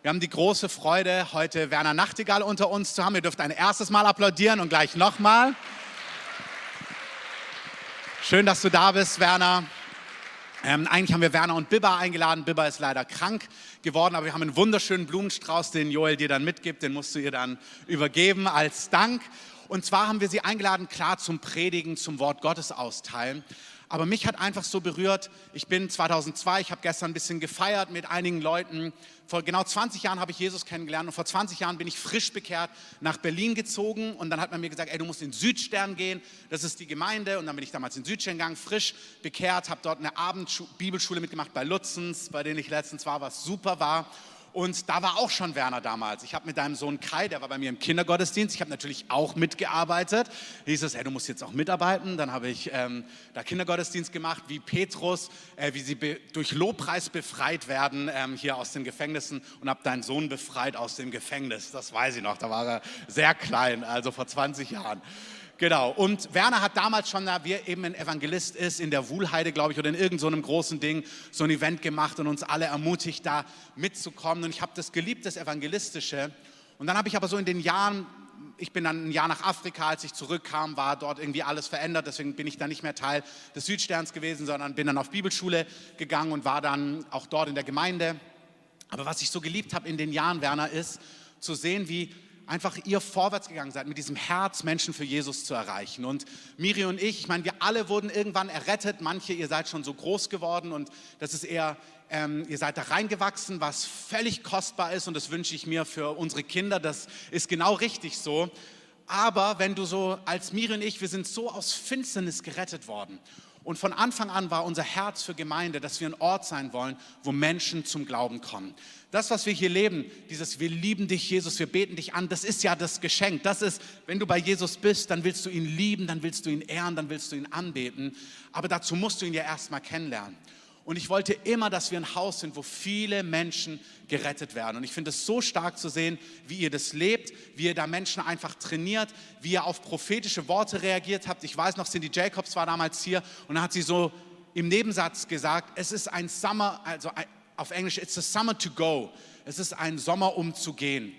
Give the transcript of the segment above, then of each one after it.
Wir haben die große Freude, heute Werner Nachtigall unter uns zu haben. Ihr dürft ein erstes Mal applaudieren und gleich nochmal. Schön, dass du da bist, Werner. Ähm, eigentlich haben wir Werner und Bibba eingeladen. Bibba ist leider krank geworden, aber wir haben einen wunderschönen Blumenstrauß, den Joel dir dann mitgibt. Den musst du ihr dann übergeben als Dank. Und zwar haben wir sie eingeladen, klar zum Predigen, zum Wort Gottes austeilen. Aber mich hat einfach so berührt. Ich bin 2002, ich habe gestern ein bisschen gefeiert mit einigen Leuten. Vor genau 20 Jahren habe ich Jesus kennengelernt und vor 20 Jahren bin ich frisch bekehrt nach Berlin gezogen und dann hat man mir gesagt, ey, du musst in Südstern gehen, das ist die Gemeinde und dann bin ich damals in Südstern gegangen, frisch bekehrt, habe dort eine Abendbibelschule mitgemacht bei Lutzens, bei denen ich letztens war, was super war und da war auch schon Werner damals. Ich habe mit deinem Sohn Kai, der war bei mir im Kindergottesdienst, ich habe natürlich auch mitgearbeitet. Hieß es, hey, du musst jetzt auch mitarbeiten. Dann habe ich ähm, da Kindergottesdienst gemacht, wie Petrus, äh, wie sie durch Lobpreis befreit werden ähm, hier aus den Gefängnissen und habe deinen Sohn befreit aus dem Gefängnis. Das weiß ich noch, da war er sehr klein, also vor 20 Jahren. Genau. Und Werner hat damals schon, da wir eben ein Evangelist ist, in der Wuhlheide, glaube ich, oder in irgendeinem so großen Ding, so ein Event gemacht und uns alle ermutigt, da mitzukommen. Und ich habe das geliebt, das Evangelistische. Und dann habe ich aber so in den Jahren, ich bin dann ein Jahr nach Afrika, als ich zurückkam, war dort irgendwie alles verändert. Deswegen bin ich dann nicht mehr Teil des Südsterns gewesen, sondern bin dann auf Bibelschule gegangen und war dann auch dort in der Gemeinde. Aber was ich so geliebt habe in den Jahren, Werner, ist zu sehen, wie einfach ihr vorwärts gegangen seid, mit diesem Herz Menschen für Jesus zu erreichen. Und Miri und ich, ich meine, wir alle wurden irgendwann errettet. Manche, ihr seid schon so groß geworden und das ist eher, ähm, ihr seid da reingewachsen, was völlig kostbar ist und das wünsche ich mir für unsere Kinder. Das ist genau richtig so. Aber wenn du so als Miri und ich, wir sind so aus Finsternis gerettet worden. Und von Anfang an war unser Herz für Gemeinde, dass wir ein Ort sein wollen, wo Menschen zum Glauben kommen. Das, was wir hier leben, dieses Wir lieben dich, Jesus, wir beten dich an, das ist ja das Geschenk. Das ist, wenn du bei Jesus bist, dann willst du ihn lieben, dann willst du ihn ehren, dann willst du ihn anbeten. Aber dazu musst du ihn ja erstmal kennenlernen. Und ich wollte immer, dass wir ein Haus sind, wo viele Menschen gerettet werden. Und ich finde es so stark zu sehen, wie ihr das lebt, wie ihr da Menschen einfach trainiert, wie ihr auf prophetische Worte reagiert habt. Ich weiß noch, Cindy Jacobs war damals hier und hat sie so im Nebensatz gesagt, es ist ein Summer, also auf Englisch, it's a summer to go. Es ist ein Sommer, um zu gehen.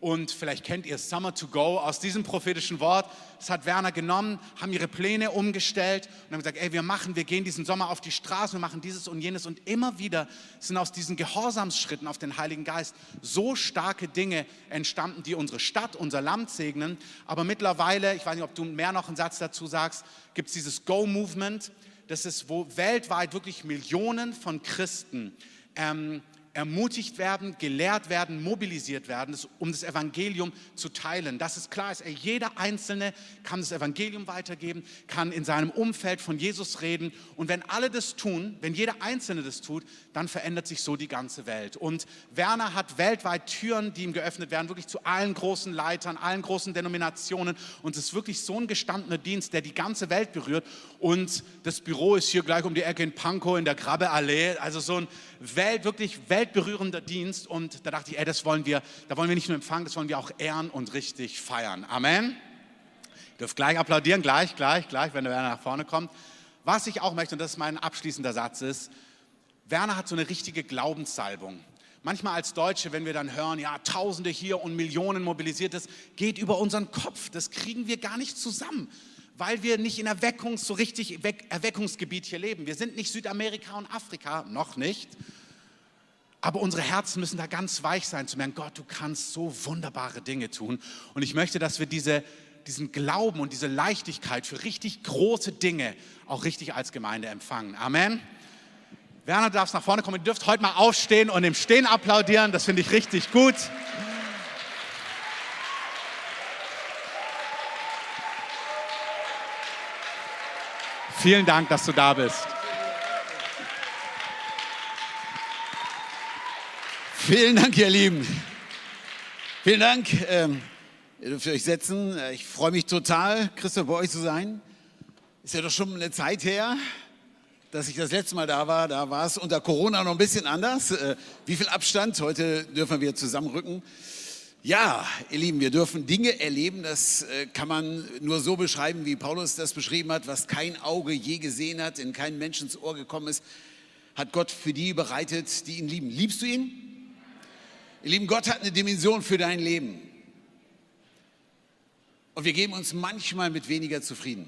Und vielleicht kennt ihr Summer to Go aus diesem prophetischen Wort. Das hat Werner genommen, haben ihre Pläne umgestellt und haben gesagt, ey, wir machen, wir gehen diesen Sommer auf die Straße, wir machen dieses und jenes. Und immer wieder sind aus diesen Gehorsamsschritten auf den Heiligen Geist so starke Dinge entstanden, die unsere Stadt, unser Land segnen. Aber mittlerweile, ich weiß nicht, ob du mehr noch einen Satz dazu sagst, gibt es dieses Go-Movement. Das ist, wo weltweit wirklich Millionen von Christen ähm, ermutigt werden, gelehrt werden, mobilisiert werden, um das Evangelium zu teilen. Das ist klar, ist, jeder Einzelne kann das Evangelium weitergeben, kann in seinem Umfeld von Jesus reden. Und wenn alle das tun, wenn jeder Einzelne das tut, dann verändert sich so die ganze Welt. Und Werner hat weltweit Türen, die ihm geöffnet werden, wirklich zu allen großen Leitern, allen großen Denominationen. Und es ist wirklich so ein gestandener Dienst, der die ganze Welt berührt. Und das Büro ist hier gleich um die Ecke in Pankow in der Grabbeallee. Also so ein Welt, wirklich weltberührender Dienst. Und da dachte ich, ey, das wollen wir, da wollen wir nicht nur empfangen, das wollen wir auch ehren und richtig feiern. Amen. Ihr dürft gleich applaudieren, gleich, gleich, gleich, wenn der Werner nach vorne kommt. Was ich auch möchte, und das ist mein abschließender Satz, ist, Werner hat so eine richtige Glaubenssalbung. Manchmal als Deutsche, wenn wir dann hören, ja, Tausende hier und Millionen mobilisiert, das geht über unseren Kopf. Das kriegen wir gar nicht zusammen, weil wir nicht in Erweckungs, so richtig Erweckungsgebiet hier leben. Wir sind nicht Südamerika und Afrika, noch nicht. Aber unsere Herzen müssen da ganz weich sein, zu merken, Gott, du kannst so wunderbare Dinge tun. Und ich möchte, dass wir diese, diesen Glauben und diese Leichtigkeit für richtig große Dinge auch richtig als Gemeinde empfangen. Amen. Werner, du darfst nach vorne kommen. Ihr dürft heute mal aufstehen und im Stehen applaudieren. Das finde ich richtig gut. Vielen Dank, dass du da bist. Vielen Dank, ihr Lieben. Vielen Dank. Ähm, dürft euch setzen. Ich freue mich total, Christoph, bei euch zu sein. Ist ja doch schon eine Zeit her dass ich das letzte Mal da war, da war es unter Corona noch ein bisschen anders. Äh, wie viel Abstand? Heute dürfen wir zusammenrücken. Ja, ihr Lieben, wir dürfen Dinge erleben, das äh, kann man nur so beschreiben, wie Paulus das beschrieben hat, was kein Auge je gesehen hat, in kein Menschens Ohr gekommen ist, hat Gott für die bereitet, die ihn lieben. Liebst du ihn? Ihr Lieben, Gott hat eine Dimension für dein Leben. Und wir geben uns manchmal mit weniger zufrieden.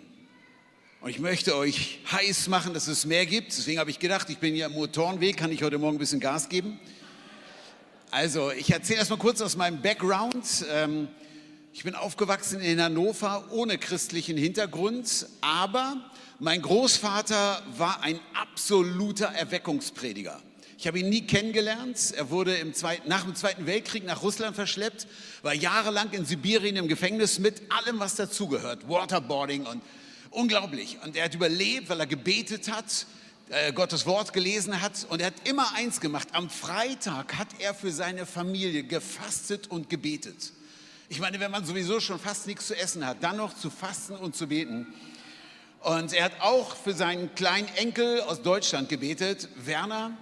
Und ich möchte euch heiß machen, dass es mehr gibt. Deswegen habe ich gedacht, ich bin ja im Motorenweg, kann ich heute Morgen ein bisschen Gas geben. Also, ich erzähle erst mal kurz aus meinem Background. Ähm, ich bin aufgewachsen in Hannover ohne christlichen Hintergrund, aber mein Großvater war ein absoluter Erweckungsprediger. Ich habe ihn nie kennengelernt. Er wurde Zweiten, nach dem Zweiten Weltkrieg nach Russland verschleppt, war jahrelang in Sibirien im Gefängnis mit allem, was dazugehört. Waterboarding und unglaublich. Und er hat überlebt, weil er gebetet hat, äh, Gottes Wort gelesen hat. Und er hat immer eins gemacht. Am Freitag hat er für seine Familie gefastet und gebetet. Ich meine, wenn man sowieso schon fast nichts zu essen hat, dann noch zu fasten und zu beten. Und er hat auch für seinen kleinen Enkel aus Deutschland gebetet, Werner.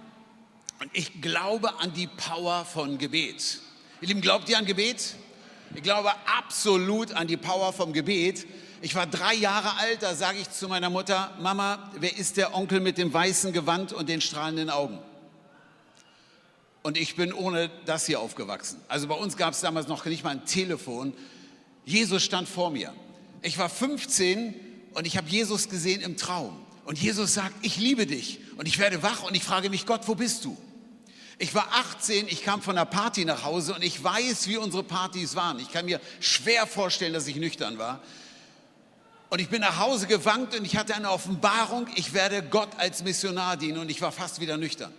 Und ich glaube an die Power von Gebet. Ihr Lieben, glaubt ihr an Gebet? Ich glaube absolut an die Power vom Gebet. Ich war drei Jahre alt, da sage ich zu meiner Mutter, Mama, wer ist der Onkel mit dem weißen Gewand und den strahlenden Augen? Und ich bin ohne das hier aufgewachsen. Also bei uns gab es damals noch nicht mal ein Telefon. Jesus stand vor mir. Ich war 15 und ich habe Jesus gesehen im Traum. Und Jesus sagt, ich liebe dich. Und ich werde wach und ich frage mich, Gott, wo bist du? Ich war 18, ich kam von einer Party nach Hause und ich weiß, wie unsere Partys waren. Ich kann mir schwer vorstellen, dass ich nüchtern war. Und ich bin nach Hause gewankt und ich hatte eine Offenbarung, ich werde Gott als Missionar dienen und ich war fast wieder nüchtern.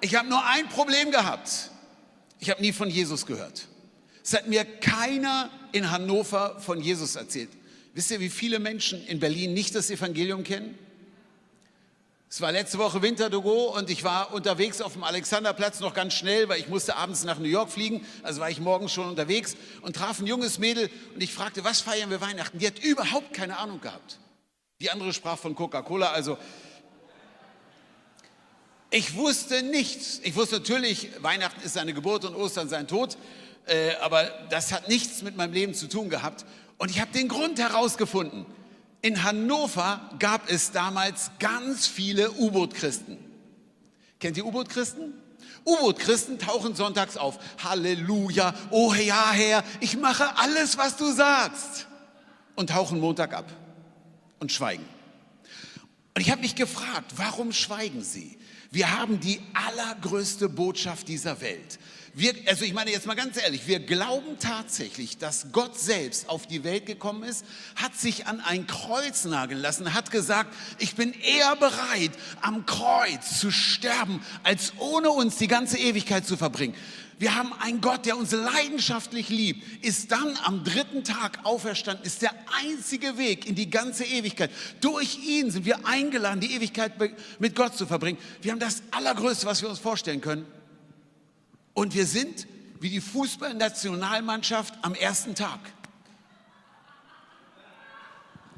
Ich habe nur ein Problem gehabt. Ich habe nie von Jesus gehört. Es hat mir keiner in Hannover von Jesus erzählt. Wisst ihr, wie viele Menschen in Berlin nicht das Evangelium kennen? Es war letzte Woche Winterdogo und ich war unterwegs auf dem Alexanderplatz noch ganz schnell, weil ich musste abends nach New York fliegen. Also war ich morgens schon unterwegs und traf ein junges Mädel und ich fragte, was feiern wir Weihnachten? Die hat überhaupt keine Ahnung gehabt. Die andere sprach von Coca-Cola, also ich wusste nichts. Ich wusste natürlich, Weihnachten ist seine Geburt und Ostern sein Tod, äh, aber das hat nichts mit meinem Leben zu tun gehabt. Und ich habe den Grund herausgefunden. In Hannover gab es damals ganz viele U-Boot-Christen. Kennt ihr U-Boot-Christen? U-Boot-Christen tauchen sonntags auf. Halleluja, oh ja, Herr, ich mache alles, was du sagst. Und tauchen Montag ab und schweigen. Und ich habe mich gefragt, warum schweigen sie? Wir haben die allergrößte Botschaft dieser Welt. Wir, also ich meine jetzt mal ganz ehrlich, wir glauben tatsächlich, dass Gott selbst auf die Welt gekommen ist, hat sich an ein Kreuz nageln lassen, hat gesagt, ich bin eher bereit, am Kreuz zu sterben, als ohne uns die ganze Ewigkeit zu verbringen. Wir haben einen Gott, der uns leidenschaftlich liebt, ist dann am dritten Tag auferstanden, ist der einzige Weg in die ganze Ewigkeit. Durch ihn sind wir eingeladen, die Ewigkeit mit Gott zu verbringen. Wir haben das Allergrößte, was wir uns vorstellen können. Und wir sind wie die Fußballnationalmannschaft am ersten Tag.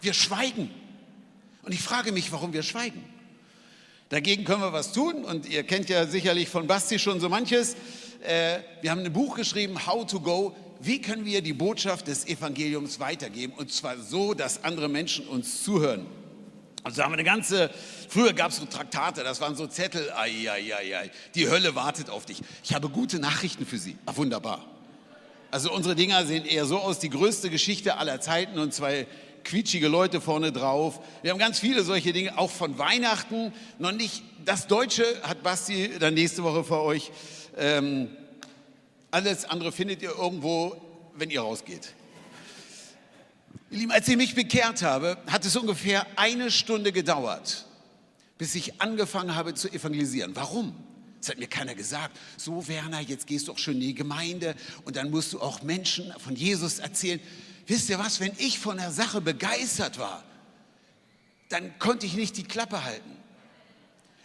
Wir schweigen. Und ich frage mich, warum wir schweigen. Dagegen können wir was tun und ihr kennt ja sicherlich von Basti schon so manches. Äh, wir haben ein Buch geschrieben, How to Go. Wie können wir die Botschaft des Evangeliums weitergeben? Und zwar so, dass andere Menschen uns zuhören. Also haben wir eine ganze, früher gab es so Traktate, das waren so Zettel, ai, ai, ai, ai, die Hölle wartet auf dich. Ich habe gute Nachrichten für Sie. Ach, wunderbar. Also unsere Dinger sehen eher so aus, die größte Geschichte aller Zeiten und zwei quietschige Leute vorne drauf. Wir haben ganz viele solche Dinge, auch von Weihnachten. Noch nicht, das Deutsche hat Basti dann nächste Woche für euch. Ähm, alles andere findet ihr irgendwo, wenn ihr rausgeht. Ihr Lieben, als ich mich bekehrt habe, hat es ungefähr eine Stunde gedauert, bis ich angefangen habe zu evangelisieren. Warum? Das hat mir keiner gesagt. So, Werner, jetzt gehst du auch schon in die Gemeinde und dann musst du auch Menschen von Jesus erzählen. Wisst ihr was, wenn ich von der Sache begeistert war, dann konnte ich nicht die Klappe halten.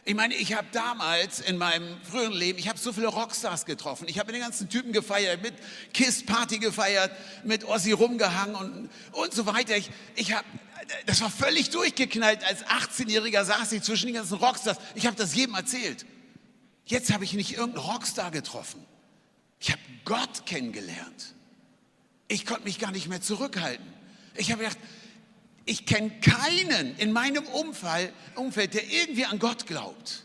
Ich meine, ich habe damals in meinem früheren Leben, ich habe so viele Rockstars getroffen. Ich habe den ganzen Typen gefeiert, mit Kiss Party gefeiert, mit Ossi rumgehangen und, und so weiter. Ich, ich habe, das war völlig durchgeknallt. Als 18-Jähriger saß ich zwischen den ganzen Rockstars. Ich habe das jedem erzählt. Jetzt habe ich nicht irgendeinen Rockstar getroffen. Ich habe Gott kennengelernt. Ich konnte mich gar nicht mehr zurückhalten. Ich habe gedacht, ich kenne keinen in meinem Umfeld, der irgendwie an Gott glaubt.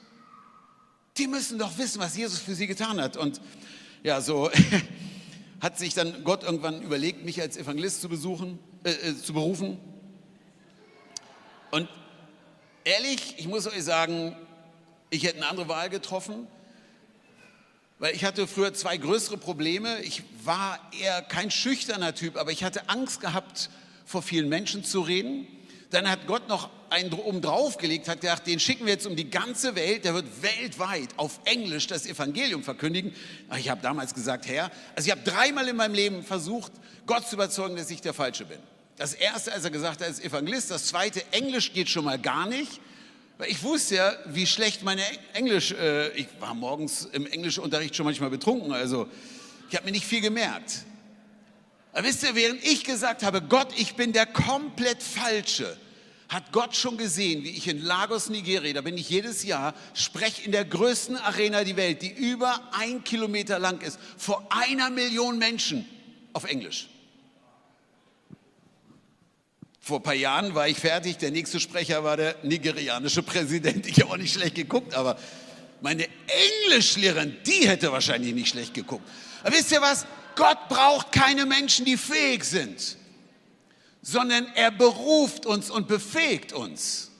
Die müssen doch wissen, was Jesus für sie getan hat. Und ja, so hat sich dann Gott irgendwann überlegt, mich als Evangelist zu besuchen, äh, äh, zu berufen. Und ehrlich, ich muss euch sagen, ich hätte eine andere Wahl getroffen, weil ich hatte früher zwei größere Probleme. Ich war eher kein schüchterner Typ, aber ich hatte Angst gehabt, vor vielen Menschen zu reden. Dann hat Gott noch einen oben drauf gelegt, hat gedacht, den schicken wir jetzt um die ganze Welt, der wird weltweit auf Englisch das Evangelium verkündigen. Ich habe damals gesagt, Herr, also ich habe dreimal in meinem Leben versucht, Gott zu überzeugen, dass ich der Falsche bin. Das erste, als er gesagt hat, ist Evangelist. Das zweite, Englisch geht schon mal gar nicht. Weil ich wusste ja, wie schlecht meine Englisch, äh, ich war morgens im Englischunterricht schon manchmal betrunken, also ich habe mir nicht viel gemerkt. Aber wisst ihr, während ich gesagt habe, Gott, ich bin der komplett Falsche, hat Gott schon gesehen, wie ich in Lagos, Nigeria, da bin ich jedes Jahr, spreche in der größten Arena der Welt, die über ein Kilometer lang ist, vor einer Million Menschen auf Englisch. Vor ein paar Jahren war ich fertig, der nächste Sprecher war der nigerianische Präsident. Ich habe auch nicht schlecht geguckt, aber meine Englischlehrerin, die hätte wahrscheinlich nicht schlecht geguckt. Aber wisst ihr was? Gott braucht keine Menschen, die fähig sind, sondern er beruft uns und befähigt uns.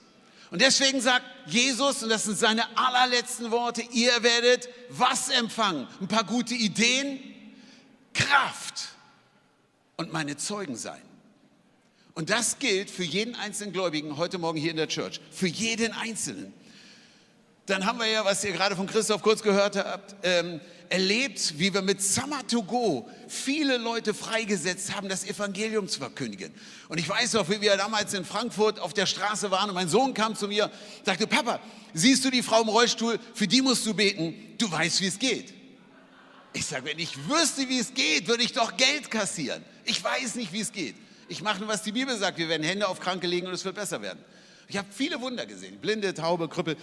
Und deswegen sagt Jesus, und das sind seine allerletzten Worte, ihr werdet was empfangen? Ein paar gute Ideen, Kraft und meine Zeugen sein. Und das gilt für jeden einzelnen Gläubigen heute Morgen hier in der Church, für jeden Einzelnen. Dann haben wir ja, was ihr gerade von Christoph kurz gehört habt, ähm, erlebt, wie wir mit Summer to Go viele Leute freigesetzt haben, das Evangelium zu verkündigen. Und ich weiß noch, wie wir damals in Frankfurt auf der Straße waren und mein Sohn kam zu mir, sagte, Papa, siehst du die Frau im Rollstuhl, für die musst du beten, du weißt, wie es geht. Ich sage, wenn ich wüsste, wie es geht, würde ich doch Geld kassieren. Ich weiß nicht, wie es geht. Ich mache nur, was die Bibel sagt. Wir werden Hände auf Kranke legen und es wird besser werden. Ich habe viele Wunder gesehen. Blinde, Taube, Krüppel.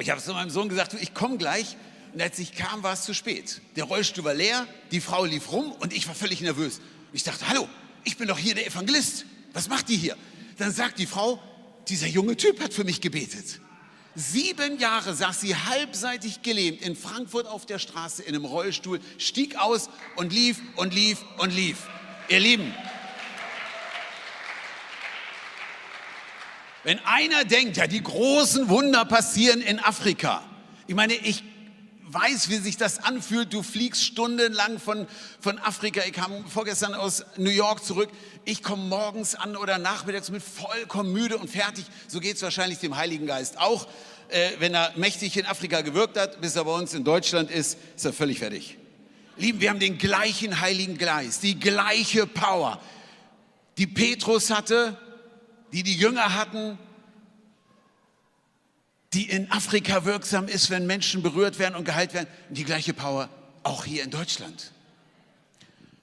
Ich habe zu meinem Sohn gesagt, ich komme gleich. Und als ich kam, war es zu spät. Der Rollstuhl war leer, die Frau lief rum und ich war völlig nervös. Ich dachte, hallo, ich bin doch hier der Evangelist. Was macht die hier? Dann sagt die Frau, dieser junge Typ hat für mich gebetet. Sieben Jahre saß sie halbseitig gelähmt in Frankfurt auf der Straße in einem Rollstuhl, stieg aus und lief und lief und lief. Ihr Lieben, wenn einer denkt, ja, die großen Wunder passieren in Afrika. Ich meine, ich weiß, wie sich das anfühlt. Du fliegst stundenlang von, von Afrika. Ich kam vorgestern aus New York zurück. Ich komme morgens an oder nachmittags mit vollkommen müde und fertig. So geht es wahrscheinlich dem Heiligen Geist auch. Äh, wenn er mächtig in Afrika gewirkt hat, bis er bei uns in Deutschland ist, ist er völlig fertig. Lieben, wir haben den gleichen Heiligen Geist, die gleiche Power, die Petrus hatte, die die Jünger hatten, die in Afrika wirksam ist, wenn Menschen berührt werden und geheilt werden, die gleiche Power auch hier in Deutschland.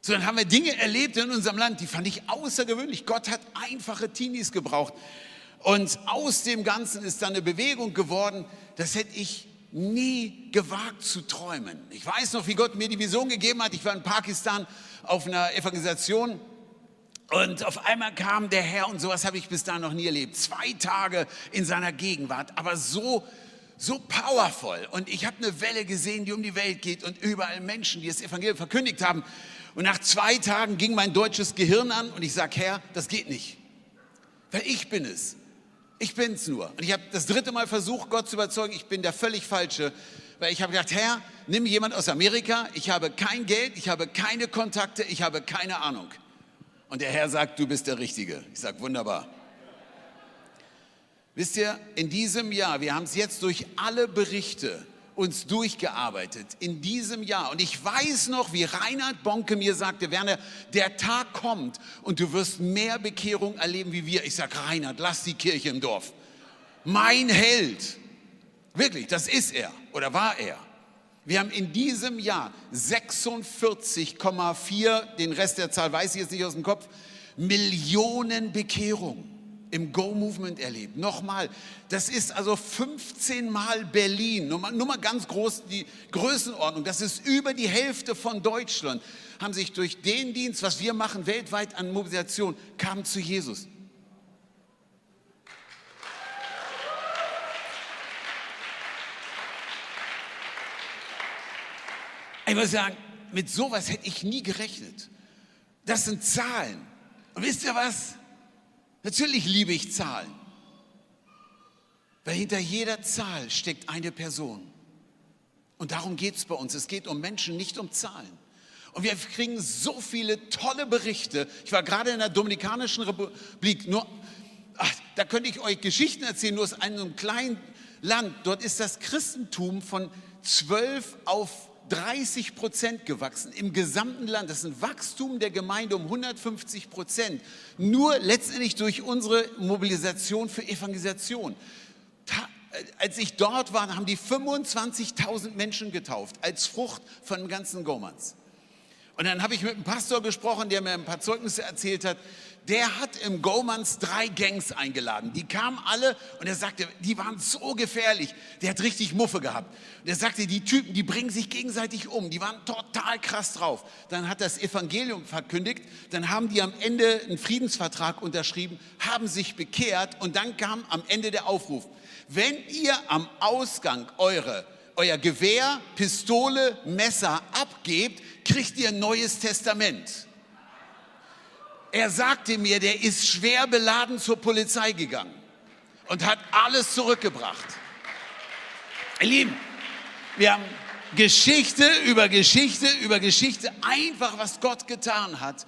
So, dann haben wir Dinge erlebt in unserem Land, die fand ich außergewöhnlich. Gott hat einfache Teenies gebraucht. Und aus dem Ganzen ist dann eine Bewegung geworden, das hätte ich nie gewagt zu träumen. Ich weiß noch, wie Gott mir die Vision gegeben hat. Ich war in Pakistan auf einer Evangelisation und auf einmal kam der Herr und sowas habe ich bis dahin noch nie erlebt. Zwei Tage in seiner Gegenwart, aber so, so powerful. Und ich habe eine Welle gesehen, die um die Welt geht und überall Menschen, die das Evangelium verkündigt haben. Und nach zwei Tagen ging mein deutsches Gehirn an und ich sage, Herr, das geht nicht. Weil ich bin es. Ich bin es nur. Und ich habe das dritte Mal versucht, Gott zu überzeugen, ich bin der völlig Falsche. Weil ich habe gedacht, Herr, nimm jemand aus Amerika. Ich habe kein Geld, ich habe keine Kontakte, ich habe keine Ahnung. Und der Herr sagt, du bist der Richtige. Ich sage, wunderbar. Wisst ihr, in diesem Jahr, wir haben es jetzt durch alle Berichte uns durchgearbeitet, in diesem Jahr. Und ich weiß noch, wie Reinhard Bonke mir sagte, Werner, der Tag kommt und du wirst mehr Bekehrung erleben wie wir. Ich sage, Reinhard, lass die Kirche im Dorf. Mein Held. Wirklich, das ist er oder war er. Wir haben in diesem Jahr 46,4, den Rest der Zahl weiß ich jetzt nicht aus dem Kopf, Millionen Bekehrungen im Go-Movement erlebt. Nochmal, das ist also 15 Mal Berlin. Nur mal, nur mal ganz groß die Größenordnung. Das ist über die Hälfte von Deutschland. Haben sich durch den Dienst, was wir machen, weltweit an Mobilisation, kamen zu Jesus. Ich muss sagen, mit sowas hätte ich nie gerechnet. Das sind Zahlen. Und wisst ihr was? Natürlich liebe ich Zahlen. Weil hinter jeder Zahl steckt eine Person. Und darum geht es bei uns. Es geht um Menschen, nicht um Zahlen. Und wir kriegen so viele tolle Berichte. Ich war gerade in der Dominikanischen Republik. Nur, ach, da könnte ich euch Geschichten erzählen, nur aus einem kleinen Land. Dort ist das Christentum von 12 auf 30 Prozent gewachsen im gesamten Land. Das ist ein Wachstum der Gemeinde um 150 Prozent. Nur letztendlich durch unsere Mobilisation für Evangelisation. Äh, als ich dort war, haben die 25.000 Menschen getauft als Frucht von dem ganzen Gomans. Und dann habe ich mit einem Pastor gesprochen, der mir ein paar Zeugnisse erzählt hat. Der hat im Gomans drei Gangs eingeladen. Die kamen alle und er sagte, die waren so gefährlich. Der hat richtig Muffe gehabt. Und er sagte, die Typen, die bringen sich gegenseitig um. Die waren total krass drauf. Dann hat das Evangelium verkündigt. Dann haben die am Ende einen Friedensvertrag unterschrieben, haben sich bekehrt und dann kam am Ende der Aufruf. Wenn ihr am Ausgang eure euer Gewehr, Pistole, Messer abgebt, kriegt ihr ein neues Testament. Er sagte mir, der ist schwer beladen zur Polizei gegangen und hat alles zurückgebracht. Ihr Lieben, wir haben Geschichte über Geschichte über Geschichte, einfach was Gott getan hat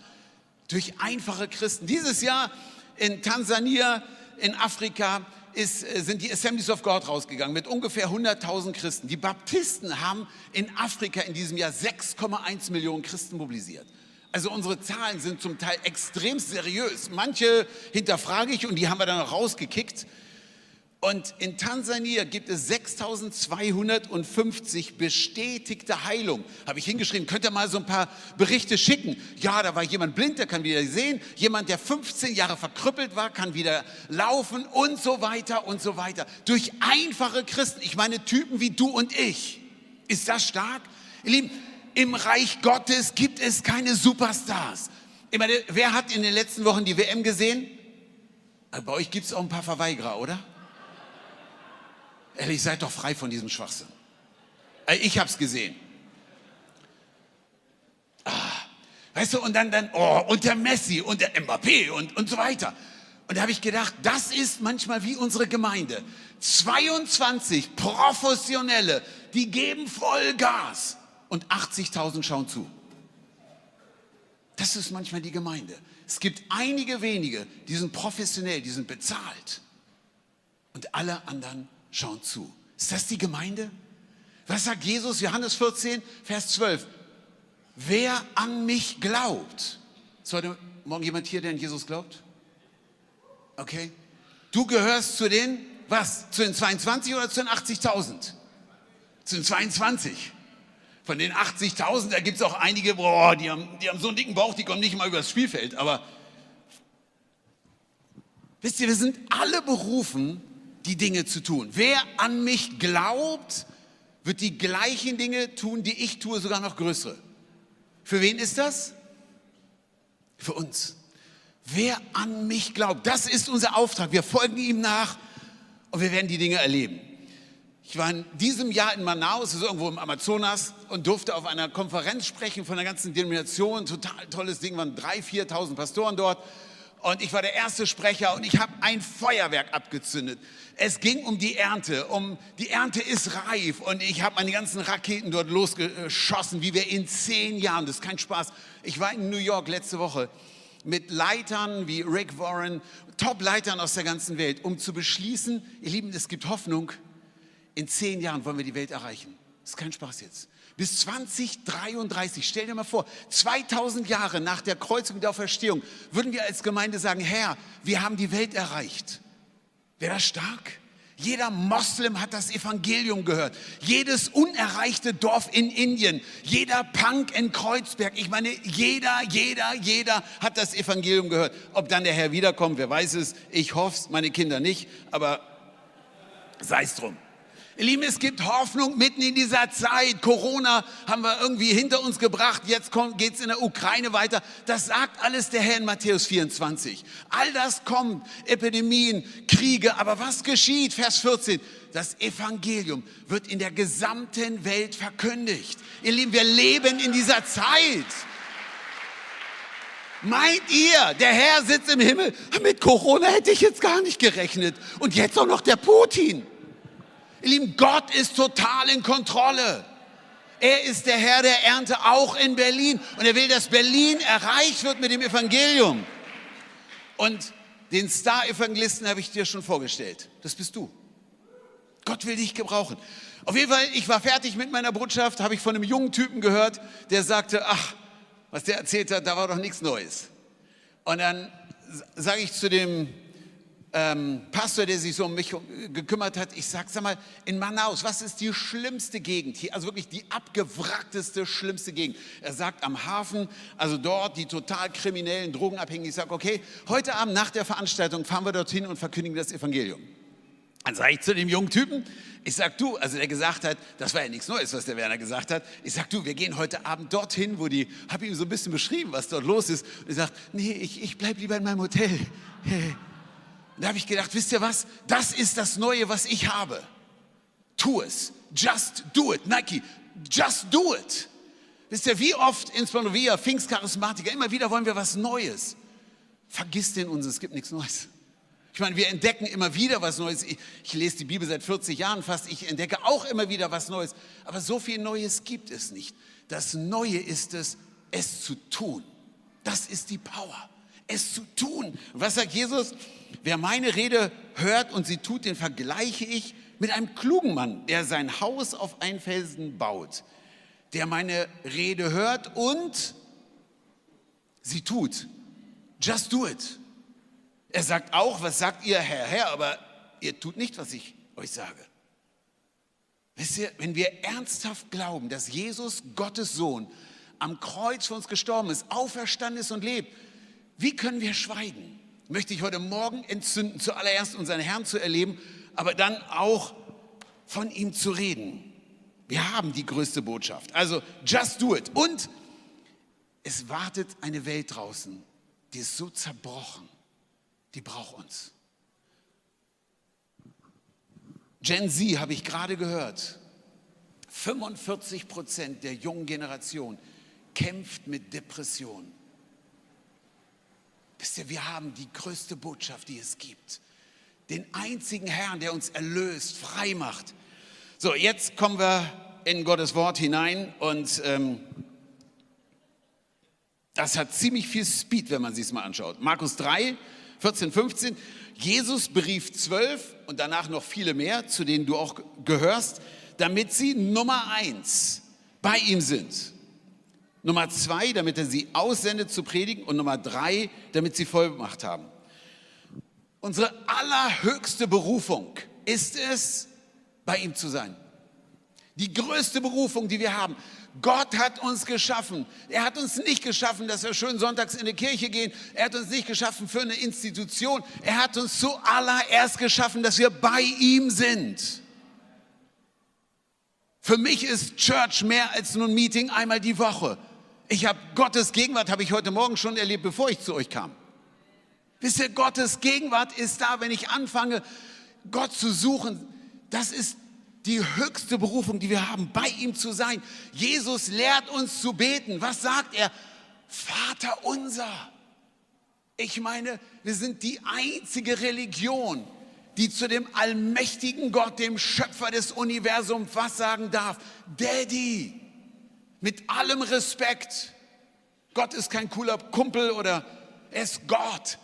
durch einfache Christen. Dieses Jahr in Tansania, in Afrika, ist, äh, sind die Assemblies of God rausgegangen mit ungefähr 100.000 Christen. Die Baptisten haben in Afrika in diesem Jahr 6,1 Millionen Christen mobilisiert. Also unsere Zahlen sind zum Teil extrem seriös. Manche hinterfrage ich und die haben wir dann noch rausgekickt. Und in Tansania gibt es 6250 bestätigte Heilungen. Habe ich hingeschrieben, könnt ihr mal so ein paar Berichte schicken? Ja, da war jemand blind, der kann wieder sehen. Jemand, der 15 Jahre verkrüppelt war, kann wieder laufen und so weiter und so weiter. Durch einfache Christen, ich meine Typen wie du und ich. Ist das stark? Ihr Lieben, im Reich Gottes gibt es keine Superstars. Ich meine, wer hat in den letzten Wochen die WM gesehen? Bei euch gibt es auch ein paar Verweigerer, oder? Ehrlich, seid doch frei von diesem Schwachsinn. Äh, ich habe es gesehen. Ah, weißt du, und dann, dann, oh, und der Messi und der Mbappé und, und so weiter. Und da habe ich gedacht, das ist manchmal wie unsere Gemeinde. 22 Professionelle, die geben voll Gas und 80.000 schauen zu. Das ist manchmal die Gemeinde. Es gibt einige wenige, die sind professionell, die sind bezahlt. Und alle anderen schauen zu. Ist das die Gemeinde? Was sagt Jesus? Johannes 14, Vers 12. Wer an mich glaubt. Ist heute Morgen jemand hier, der an Jesus glaubt? Okay. Du gehörst zu den, was? Zu den 22 oder zu den 80.000? Zu den 22. Von den 80.000, da gibt es auch einige, boah, die haben, die haben so einen dicken Bauch, die kommen nicht mal übers Spielfeld. Aber wisst ihr, wir sind alle berufen, die Dinge zu tun. Wer an mich glaubt, wird die gleichen Dinge tun, die ich tue, sogar noch größere. Für wen ist das? Für uns. Wer an mich glaubt, das ist unser Auftrag. Wir folgen ihm nach und wir werden die Dinge erleben. Ich war in diesem Jahr in Manaus, ist irgendwo im Amazonas, und durfte auf einer Konferenz sprechen von der ganzen Denomination. Total tolles Ding, waren 3.000, 4.000 Pastoren dort. Und ich war der erste Sprecher und ich habe ein Feuerwerk abgezündet. Es ging um die Ernte, um die Ernte ist reif und ich habe meine ganzen Raketen dort losgeschossen, wie wir in zehn Jahren, das ist kein Spaß. Ich war in New York letzte Woche mit Leitern wie Rick Warren, Top-Leitern aus der ganzen Welt, um zu beschließen, ihr Lieben, es gibt Hoffnung, in zehn Jahren wollen wir die Welt erreichen. Das ist kein Spaß jetzt. Bis 2033, stell dir mal vor, 2000 Jahre nach der Kreuzung der Auferstehung, würden wir als Gemeinde sagen, Herr, wir haben die Welt erreicht. Wäre das stark? Jeder Moslem hat das Evangelium gehört. Jedes unerreichte Dorf in Indien, jeder Punk in Kreuzberg. Ich meine, jeder, jeder, jeder hat das Evangelium gehört. Ob dann der Herr wiederkommt, wer weiß es. Ich hoffe es, meine Kinder nicht, aber sei es drum. Ihr Lieben, es gibt Hoffnung mitten in dieser Zeit. Corona haben wir irgendwie hinter uns gebracht. Jetzt geht es in der Ukraine weiter. Das sagt alles der Herr in Matthäus 24. All das kommt. Epidemien, Kriege. Aber was geschieht? Vers 14. das Evangelium wird in der gesamten Welt verkündigt. Ihr Lieben, wir leben in dieser Zeit. Meint ihr, der Herr sitzt im Himmel? Mit Corona hätte ich jetzt gar nicht gerechnet. Und jetzt auch noch der Putin. Ihr Lieben, Gott ist total in Kontrolle. Er ist der Herr der Ernte auch in Berlin. Und er will, dass Berlin erreicht wird mit dem Evangelium. Und den Star-Evangelisten habe ich dir schon vorgestellt. Das bist du. Gott will dich gebrauchen. Auf jeden Fall, ich war fertig mit meiner Botschaft, habe ich von einem jungen Typen gehört, der sagte, ach, was der erzählt hat, da war doch nichts Neues. Und dann sage ich zu dem ähm, Pastor, der sich so um mich gekümmert hat, ich sage, sag mal, in Manaus, was ist die schlimmste Gegend hier? Also wirklich die abgewrackteste, schlimmste Gegend. Er sagt am Hafen, also dort die total kriminellen, Drogenabhängigen. Ich sage, okay, heute Abend nach der Veranstaltung fahren wir dorthin und verkündigen das Evangelium. Dann sage ich zu dem jungen Typen, ich sag du, also der gesagt hat, das war ja nichts Neues, was der Werner gesagt hat. Ich sag du, wir gehen heute Abend dorthin, wo die, habe ihm so ein bisschen beschrieben, was dort los ist. Und er sagt, nee, ich, ich bleib lieber in meinem Hotel. da habe ich gedacht, wisst ihr was? Das ist das Neue, was ich habe. Tu es. Just do it. Nike, just do it. Wisst ihr, wie oft, insbesondere wir Pfingstcharismatiker, immer wieder wollen wir was Neues. Vergiss den uns, es gibt nichts Neues. Ich meine, wir entdecken immer wieder was Neues. Ich, ich, lese die Bibel seit 40 Jahren fast. Ich entdecke auch immer wieder was Neues. Aber so viel Neues gibt es nicht. Das Neue ist es, es zu tun. Das ist die Power. Es zu tun. was sagt Jesus? Wer meine Rede hört und sie tut, den vergleiche ich mit einem klugen Mann, der sein Haus auf einen Felsen baut, der meine Rede hört und sie tut. Just do it. Er sagt auch, was sagt ihr, Herr, Herr, aber ihr tut nicht, was ich euch sage. Wisst ihr, wenn wir ernsthaft glauben, dass Jesus, Gottes Sohn, am Kreuz für uns gestorben ist, auferstanden ist und lebt, wie können wir schweigen? möchte ich heute Morgen entzünden, zuallererst unseren Herrn zu erleben, aber dann auch von ihm zu reden. Wir haben die größte Botschaft. Also, just do it. Und es wartet eine Welt draußen, die ist so zerbrochen, die braucht uns. Gen Z habe ich gerade gehört. 45 Prozent der jungen Generation kämpft mit Depressionen. Wisst ihr, wir haben die größte Botschaft, die es gibt. Den einzigen Herrn, der uns erlöst, frei macht. So, jetzt kommen wir in Gottes Wort hinein und ähm, das hat ziemlich viel Speed, wenn man sich es mal anschaut. Markus 3, 14, 15. Jesus berief zwölf und danach noch viele mehr, zu denen du auch gehörst, damit sie Nummer eins bei ihm sind. Nummer zwei, damit er sie aussendet zu predigen. Und Nummer drei, damit sie Vollmacht haben. Unsere allerhöchste Berufung ist es, bei ihm zu sein. Die größte Berufung, die wir haben. Gott hat uns geschaffen. Er hat uns nicht geschaffen, dass wir schön sonntags in die Kirche gehen. Er hat uns nicht geschaffen für eine Institution. Er hat uns zuallererst geschaffen, dass wir bei ihm sind. Für mich ist Church mehr als nur ein Meeting einmal die Woche. Ich habe Gottes Gegenwart, habe ich heute Morgen schon erlebt, bevor ich zu euch kam. Wisst ihr, Gottes Gegenwart ist da, wenn ich anfange, Gott zu suchen. Das ist die höchste Berufung, die wir haben, bei ihm zu sein. Jesus lehrt uns zu beten. Was sagt er? Vater unser. Ich meine, wir sind die einzige Religion, die zu dem allmächtigen Gott, dem Schöpfer des Universums, was sagen darf? Daddy. Mit allem Respekt. Gott ist kein cooler Kumpel oder er ist Gott.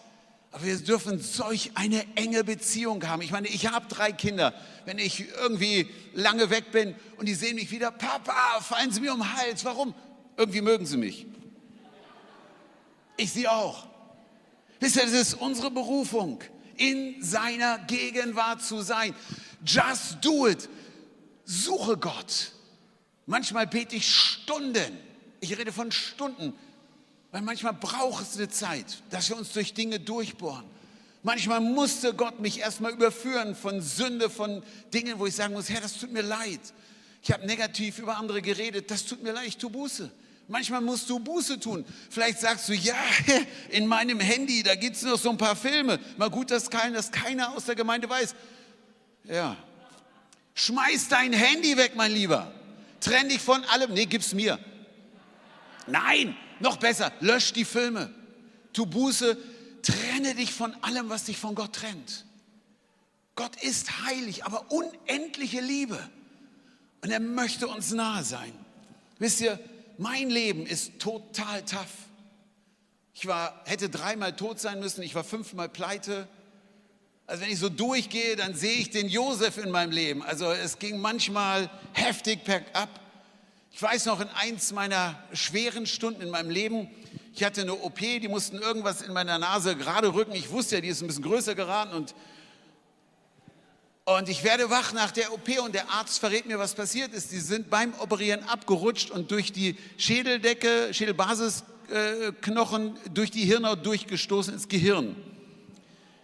Aber wir dürfen solch eine enge Beziehung haben. Ich meine, ich habe drei Kinder. Wenn ich irgendwie lange weg bin und die sehen mich wieder, Papa, fallen Sie mir um den Hals. Warum? Irgendwie mögen sie mich. Ich sie auch. Wisst ihr, das ist unsere Berufung, in seiner Gegenwart zu sein. Just do it. Suche Gott. Manchmal bete ich Stunden. Ich rede von Stunden, weil manchmal braucht es eine Zeit, dass wir uns durch Dinge durchbohren. Manchmal musste Gott mich erstmal überführen von Sünde, von Dingen, wo ich sagen muss, Herr, das tut mir leid. Ich habe negativ über andere geredet, das tut mir leid, ich tue Buße. Manchmal musst du Buße tun. Vielleicht sagst du, ja, in meinem Handy, da gibt es noch so ein paar Filme. Mal gut, dass keiner, dass keiner aus der Gemeinde weiß. Ja, Schmeiß dein Handy weg, mein Lieber. Trenn dich von allem. Nee, gib's mir. Nein, noch besser, lösch die Filme. Tu Buße, trenne dich von allem, was dich von Gott trennt. Gott ist heilig, aber unendliche Liebe. Und er möchte uns nahe sein. Wisst ihr, mein Leben ist total tough. Ich war, hätte dreimal tot sein müssen, ich war fünfmal pleite. Also wenn ich so durchgehe, dann sehe ich den Josef in meinem Leben. Also es ging manchmal heftig bergab. Ich weiß noch in eins meiner schweren Stunden in meinem Leben, ich hatte eine OP, die mussten irgendwas in meiner Nase gerade rücken. Ich wusste ja, die ist ein bisschen größer geraten und und ich werde wach nach der OP und der Arzt verrät mir, was passiert ist. Die sind beim Operieren abgerutscht und durch die Schädeldecke, Schädelbasisknochen, durch die Hirnhaut durchgestoßen ins Gehirn.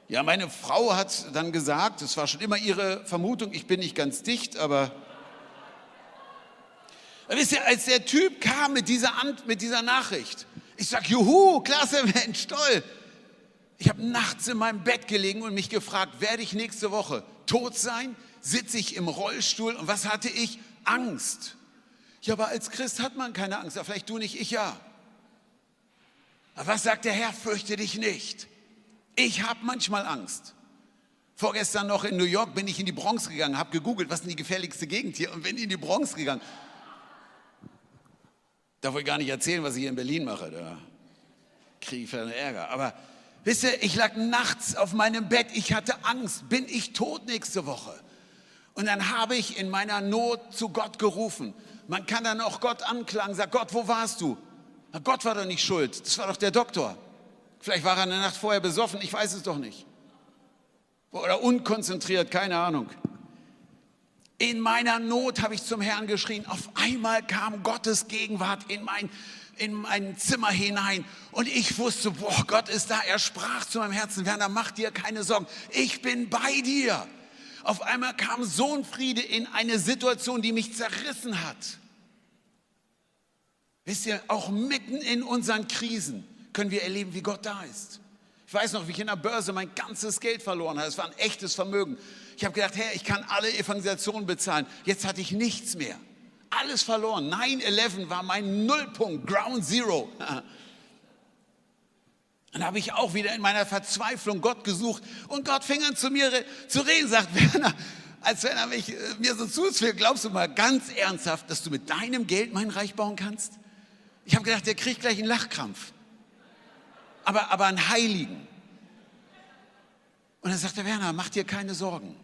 Ja, meine Frau hat dann gesagt, es war schon immer ihre Vermutung, ich bin nicht ganz dicht, aber wisst ihr, als der Typ kam mit dieser, mit dieser Nachricht, ich sag, juhu, klasse Mensch, toll. Ich habe nachts in meinem Bett gelegen und mich gefragt, werde ich nächste Woche tot sein? Sitze ich im Rollstuhl? Und was hatte ich? Angst. Ja, aber als Christ hat man keine Angst. Aber vielleicht du nicht, ich ja. Aber was sagt der Herr? Fürchte dich nicht. Ich habe manchmal Angst. Vorgestern noch in New York bin ich in die Bronx gegangen, habe gegoogelt, was ist die gefährlichste Gegend hier und bin in die Bronx gegangen. Darf ich gar nicht erzählen, was ich hier in Berlin mache. Da kriege ich einen Ärger. Aber Wisst ihr, ich lag nachts auf meinem Bett, ich hatte Angst, bin ich tot nächste Woche? Und dann habe ich in meiner Not zu Gott gerufen. Man kann dann auch Gott anklagen, sagt Gott, wo warst du? Na, Gott war doch nicht schuld, das war doch der Doktor. Vielleicht war er eine Nacht vorher besoffen, ich weiß es doch nicht. Oder unkonzentriert, keine Ahnung. In meiner Not habe ich zum Herrn geschrien. Auf einmal kam Gottes Gegenwart in mein in mein Zimmer hinein und ich wusste, boah, Gott ist da. Er sprach zu meinem Herzen, Werner, mach dir keine Sorgen. Ich bin bei dir. Auf einmal kam so Friede in eine Situation, die mich zerrissen hat. Wisst ihr, auch mitten in unseren Krisen können wir erleben, wie Gott da ist. Ich weiß noch, wie ich in der Börse mein ganzes Geld verloren habe. Es war ein echtes Vermögen. Ich habe gedacht, Herr, ich kann alle Evangelisationen bezahlen. Jetzt hatte ich nichts mehr. Alles verloren. 9-11 war mein Nullpunkt, Ground Zero. Dann habe ich auch wieder in meiner Verzweiflung Gott gesucht und Gott fing an zu mir zu reden, sagt Werner, als wenn er mich, äh, mir so zuführt, glaubst du mal ganz ernsthaft, dass du mit deinem Geld mein Reich bauen kannst? Ich habe gedacht, der kriegt gleich einen Lachkrampf. Aber, aber einen Heiligen. Und dann sagt der Werner, mach dir keine Sorgen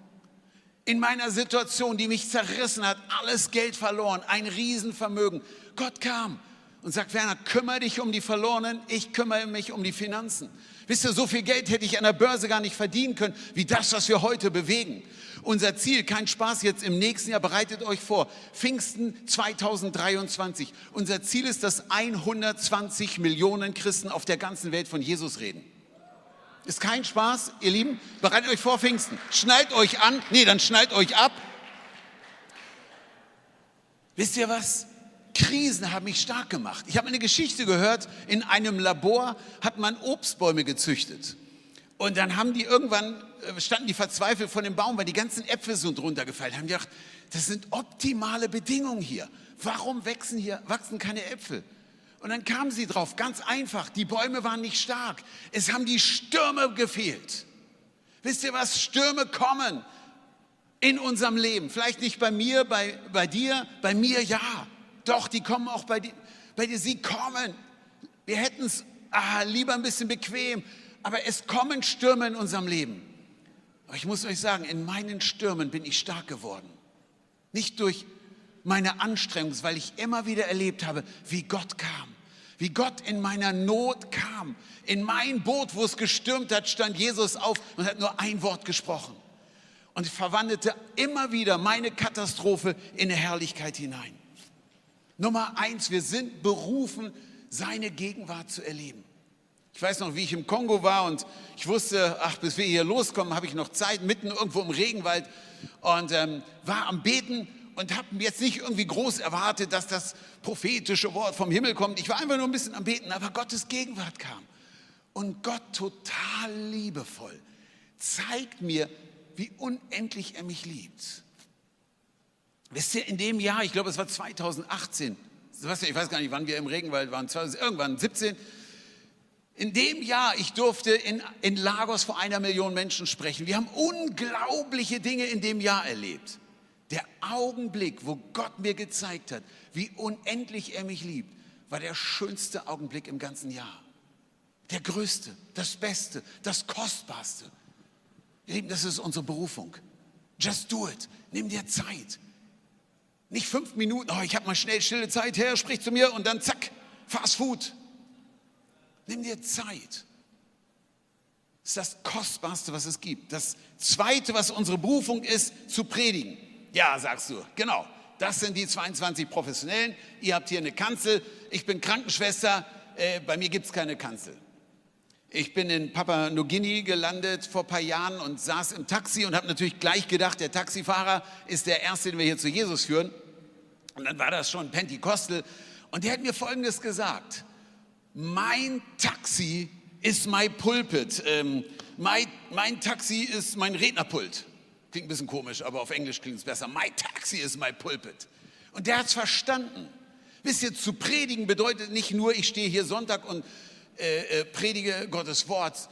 in meiner Situation, die mich zerrissen hat, alles Geld verloren, ein Riesenvermögen. Gott kam und sagt, Werner, kümmere dich um die Verlorenen, ich kümmere mich um die Finanzen. Wisst ihr, so viel Geld hätte ich an der Börse gar nicht verdienen können, wie das, was wir heute bewegen. Unser Ziel, kein Spaß jetzt im nächsten Jahr, bereitet euch vor, Pfingsten 2023. Unser Ziel ist, dass 120 Millionen Christen auf der ganzen Welt von Jesus reden. Ist kein Spaß, ihr Lieben. Bereitet euch vor Pfingsten. Schnallt euch an. Nee, dann schnallt euch ab. Wisst ihr was? Krisen haben mich stark gemacht. Ich habe eine Geschichte gehört, in einem Labor hat man Obstbäume gezüchtet. Und dann haben die irgendwann, äh, standen die verzweifelt vor dem Baum, weil die ganzen Äpfel sind runtergefallen. Haben gedacht, das sind optimale Bedingungen hier. Warum wachsen hier, wachsen keine Äpfel? Und dann kamen sie drauf, ganz einfach, die Bäume waren nicht stark. Es haben die Stürme gefehlt. Wisst ihr was? Stürme kommen in unserem Leben. Vielleicht nicht bei mir, bei, bei dir, bei mir ja. Doch, die kommen auch bei dir. Bei dir, sie kommen. Wir hätten es ah, lieber ein bisschen bequem, aber es kommen Stürme in unserem Leben. Aber ich muss euch sagen, in meinen Stürmen bin ich stark geworden. Nicht durch meine Anstrengung, weil ich immer wieder erlebt habe, wie Gott kam wie Gott in meiner Not kam. In mein Boot, wo es gestürmt hat, stand Jesus auf und hat nur ein Wort gesprochen und verwandelte immer wieder meine Katastrophe in eine Herrlichkeit hinein. Nummer eins, wir sind berufen, seine Gegenwart zu erleben. Ich weiß noch, wie ich im Kongo war und ich wusste, ach, bis wir hier loskommen, habe ich noch Zeit, mitten irgendwo im Regenwald und ähm, war am Beten und habe jetzt nicht irgendwie groß erwartet, dass das prophetische Wort vom Himmel kommt. Ich war einfach nur ein bisschen am Beten, aber Gottes Gegenwart kam. Und Gott total liebevoll zeigt mir, wie unendlich er mich liebt. Wisst ihr, in dem Jahr, ich glaube, es war 2018, Sebastian, ich weiß gar nicht, wann wir im Regenwald waren, irgendwann 17. In dem Jahr, ich durfte in, in Lagos vor einer Million Menschen sprechen. Wir haben unglaubliche Dinge in dem Jahr erlebt. Der Augenblick, wo Gott mir gezeigt hat, wie unendlich er mich liebt, war der schönste Augenblick im ganzen Jahr. Der größte, das Beste, das Kostbarste. Ihr Lieben, das ist unsere Berufung. Just do it. Nimm dir Zeit. Nicht fünf Minuten, oh, ich habe mal schnell stille Zeit, Herr, sprich zu mir und dann zack, Fast Food. Nimm dir Zeit. Das ist das Kostbarste, was es gibt. Das Zweite, was unsere Berufung ist, zu predigen. Ja, sagst du, genau. Das sind die 22 Professionellen. Ihr habt hier eine Kanzel. Ich bin Krankenschwester. Äh, bei mir gibt es keine Kanzel. Ich bin in Papua Nugini gelandet vor ein paar Jahren und saß im Taxi und habe natürlich gleich gedacht, der Taxifahrer ist der Erste, den wir hier zu Jesus führen. Und dann war das schon Pentekostel. Und der hat mir Folgendes gesagt. Mein Taxi ist mein Pulpit. Ähm, mein, mein Taxi ist mein Rednerpult. Klingt ein bisschen komisch, aber auf Englisch klingt es besser. My Taxi ist mein Pulpit. Und der hat es verstanden. Wisst ihr, zu predigen bedeutet nicht nur, ich stehe hier Sonntag und äh, äh, predige Gottes Wort,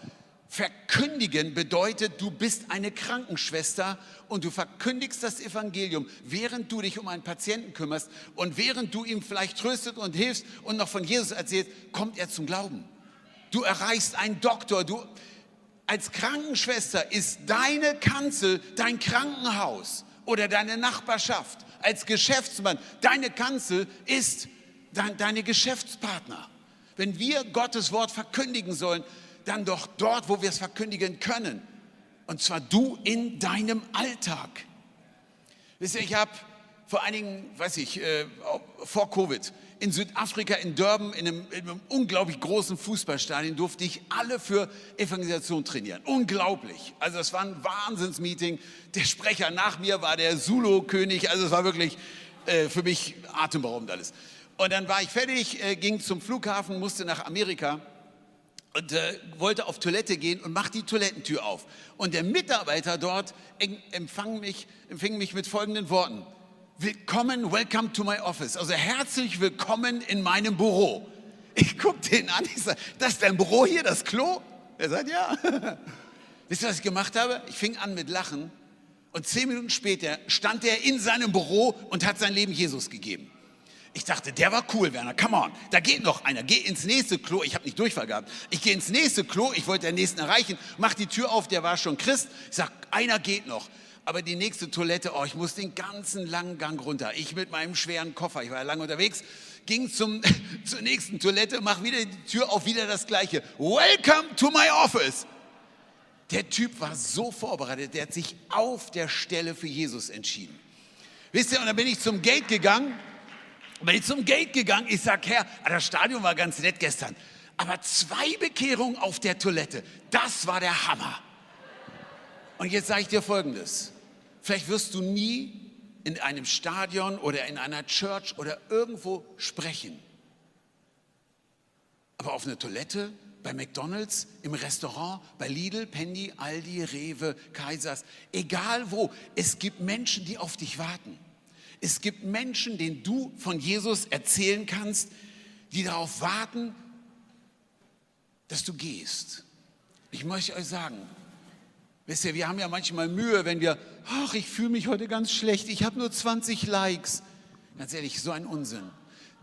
Verkündigen bedeutet, du bist eine Krankenschwester und du verkündigst das Evangelium, während du dich um einen Patienten kümmerst und während du ihm vielleicht tröstet und hilfst und noch von Jesus erzählst, kommt er zum Glauben. Du erreichst einen Doktor, du als Krankenschwester ist deine Kanzel dein Krankenhaus oder deine Nachbarschaft. Als Geschäftsmann, deine Kanzel ist dein, deine Geschäftspartner. Wenn wir Gottes Wort verkündigen sollen, dann doch dort, wo wir es verkündigen können. Und zwar du in deinem Alltag. Wisst ihr, ich habe vor einigen, weiß ich, äh, vor Covid in Südafrika, in Durban, in einem, in einem, unglaublich großen Fußballstadion, durfte ich alle für Evangelisation trainieren. Unglaublich. Also es war ein Wahnsinnsmeeting. Der Sprecher nach mir war der Zulu-König. Also es war wirklich äh, für mich atemberaubend alles. Und dann war ich fertig, äh, ging zum Flughafen, musste nach Amerika und äh, wollte auf Toilette gehen und macht die Toilettentür auf. Und der Mitarbeiter dort empfang mich, empfing mich mit folgenden Worten. Willkommen, welcome to my office. Also herzlich willkommen in meinem Büro. Ich gucke den an, ich sage, das ist dein Büro hier, das Klo? Er sagt, ja. Wisst ihr, was ich gemacht habe? Ich fing an mit Lachen und zehn Minuten später stand er in seinem Büro und hat sein Leben Jesus gegeben. Ich dachte, der war cool, Werner, come on. Da geht noch einer, geh ins nächste Klo. Ich habe nicht Durchfall gehabt. Ich gehe ins nächste Klo, ich wollte den nächsten erreichen, mach die Tür auf, der war schon Christ. Ich sag, einer geht noch. Aber die nächste Toilette, oh, ich muss den ganzen langen Gang runter. Ich mit meinem schweren Koffer, ich war ja lange unterwegs, ging zum, zur nächsten Toilette, mach wieder die Tür auf, wieder das Gleiche. Welcome to my office. Der Typ war so vorbereitet, der hat sich auf der Stelle für Jesus entschieden. Wisst ihr, und dann bin ich zum Gate gegangen bin ich zum Gate gegangen. Ich sage, Herr, das Stadion war ganz nett gestern. Aber zwei Bekehrungen auf der Toilette, das war der Hammer. Und jetzt sage ich dir Folgendes. Vielleicht wirst du nie in einem Stadion oder in einer Church oder irgendwo sprechen. Aber auf einer Toilette, bei McDonald's, im Restaurant, bei Lidl, Penny, Aldi, Rewe, Kaisers, egal wo, es gibt Menschen, die auf dich warten. Es gibt Menschen, denen du von Jesus erzählen kannst, die darauf warten, dass du gehst. Ich möchte euch sagen, wisst ihr, wir haben ja manchmal Mühe, wenn wir, ach, ich fühle mich heute ganz schlecht, ich habe nur 20 Likes. Ganz ehrlich, so ein Unsinn.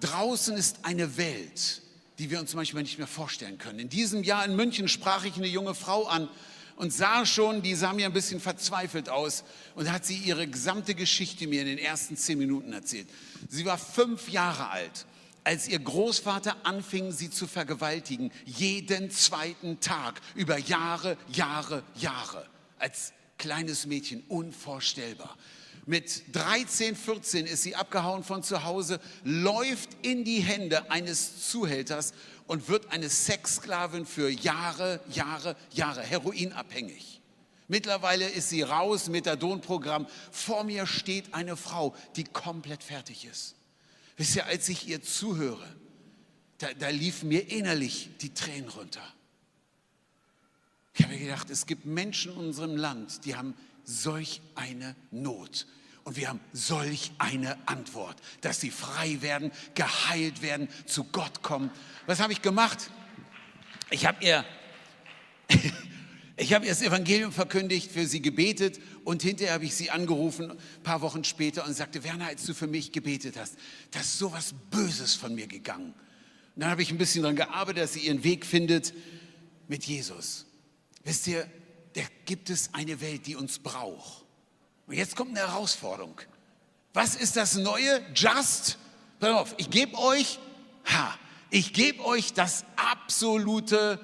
Draußen ist eine Welt, die wir uns manchmal nicht mehr vorstellen können. In diesem Jahr in München sprach ich eine junge Frau an und sah schon, die sah mir ein bisschen verzweifelt aus und hat sie ihre gesamte Geschichte mir in den ersten zehn Minuten erzählt. Sie war fünf Jahre alt, als ihr Großvater anfing, sie zu vergewaltigen, jeden zweiten Tag, über Jahre, Jahre, Jahre, als kleines Mädchen, unvorstellbar. Mit 13, 14 ist sie abgehauen von zu Hause, läuft in die Hände eines Zuhälters und wird eine Sexsklavin für Jahre, Jahre, Jahre, heroinabhängig. Mittlerweile ist sie raus, Methadonprogramm. Vor mir steht eine Frau, die komplett fertig ist. Wisst ihr, als ich ihr zuhöre, da, da liefen mir innerlich die Tränen runter. Ich habe gedacht, es gibt Menschen in unserem Land, die haben solch eine Not. Und wir haben solch eine Antwort, dass sie frei werden, geheilt werden, zu Gott kommen. Was habe ich gemacht? Ich habe ihr, ich ihr das Evangelium verkündigt, für sie gebetet und hinterher habe ich sie angerufen, ein paar Wochen später und sagte, Werner, als du für mich gebetet hast, da ist sowas Böses von mir gegangen. Und dann habe ich ein bisschen daran gearbeitet, dass sie ihren Weg findet mit Jesus. Wisst ihr, da gibt es eine Welt, die uns braucht. Und jetzt kommt eine Herausforderung. Was ist das Neue? Just, pass auf, ich gebe euch, ha, ich gebe euch das absolute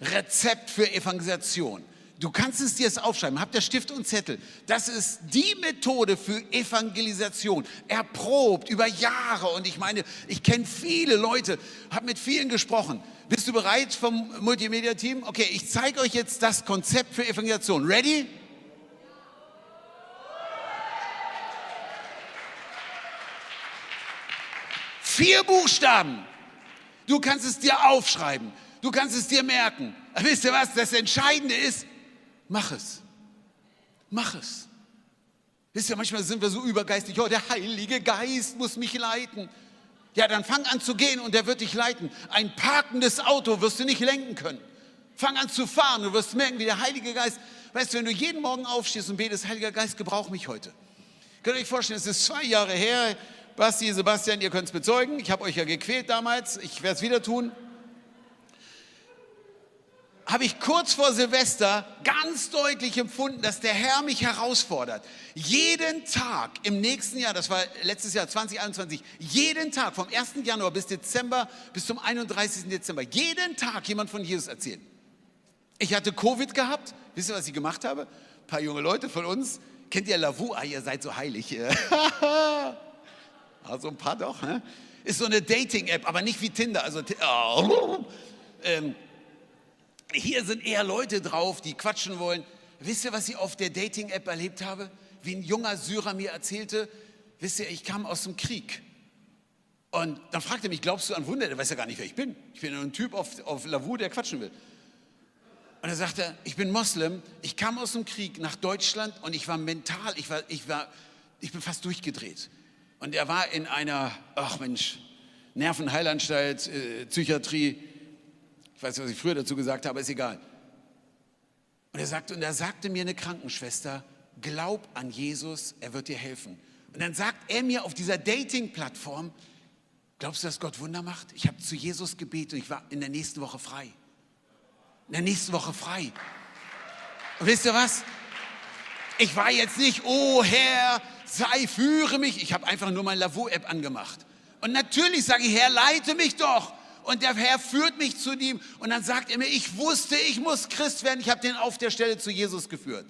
Rezept für Evangelisation. Du kannst es dir jetzt aufschreiben. Habt ihr Stift und Zettel? Das ist die Methode für Evangelisation. Erprobt über Jahre. Und ich meine, ich kenne viele Leute, habe mit vielen gesprochen. Bist du bereit vom Multimedia-Team? Okay, ich zeige euch jetzt das Konzept für Evangelisation. Ready? Vier Buchstaben. Du kannst es dir aufschreiben. Du kannst es dir merken. Aber wisst ihr was? Das Entscheidende ist, mach es. Mach es. Wisst ihr, manchmal sind wir so übergeistig. Oh, der Heilige Geist muss mich leiten. Ja, dann fang an zu gehen und der wird dich leiten. Ein parkendes Auto wirst du nicht lenken können. Fang an zu fahren, du wirst merken, wie der Heilige Geist, weißt du, wenn du jeden Morgen aufstehst und betest, Heiliger Geist, gebrauch mich heute. Könnt ihr euch vorstellen, es ist zwei Jahre her, Basti, Sebastian, ihr könnt es bezeugen. Ich habe euch ja gequält damals. Ich werde es wieder tun. Habe ich kurz vor Silvester ganz deutlich empfunden, dass der Herr mich herausfordert. Jeden Tag im nächsten Jahr, das war letztes Jahr 2021, jeden Tag vom 1. Januar bis Dezember, bis zum 31. Dezember, jeden Tag jemand von Jesus erzählen. Ich hatte Covid gehabt. Wisst ihr, was ich gemacht habe? Ein paar junge Leute von uns. Kennt ihr Lavu? Ah, ihr seid so heilig. Also ein paar doch. Ne? Ist so eine Dating-App, aber nicht wie Tinder. Also, oh, ähm, hier sind eher Leute drauf, die quatschen wollen. Wisst ihr, was ich auf der Dating-App erlebt habe? Wie ein junger Syrer mir erzählte, wisst ihr, ich kam aus dem Krieg. Und dann fragte er mich, glaubst du an Wunder? Der weiß ja gar nicht, wer ich bin. Ich bin nur ein Typ auf, auf Lavu, der quatschen will. Und er sagte, ich bin Moslem, ich kam aus dem Krieg nach Deutschland und ich war mental, ich, war, ich, war, ich bin fast durchgedreht. Und er war in einer, ach Mensch, Nervenheilanstalt, äh, Psychiatrie. Ich weiß nicht, was ich früher dazu gesagt habe, ist egal. Und er sagte, und er sagte mir eine Krankenschwester, glaub an Jesus, er wird dir helfen. Und dann sagt er mir auf dieser Dating-Plattform, glaubst du, dass Gott Wunder macht? Ich habe zu Jesus gebetet und ich war in der nächsten Woche frei. In der nächsten Woche frei. Und wisst ihr was? Ich war jetzt nicht, oh Herr, sei, führe mich. Ich habe einfach nur meine Lavo-App angemacht. Und natürlich sage ich, Herr, leite mich doch. Und der Herr führt mich zu ihm. Und dann sagt er mir, ich wusste, ich muss Christ werden. Ich habe den auf der Stelle zu Jesus geführt.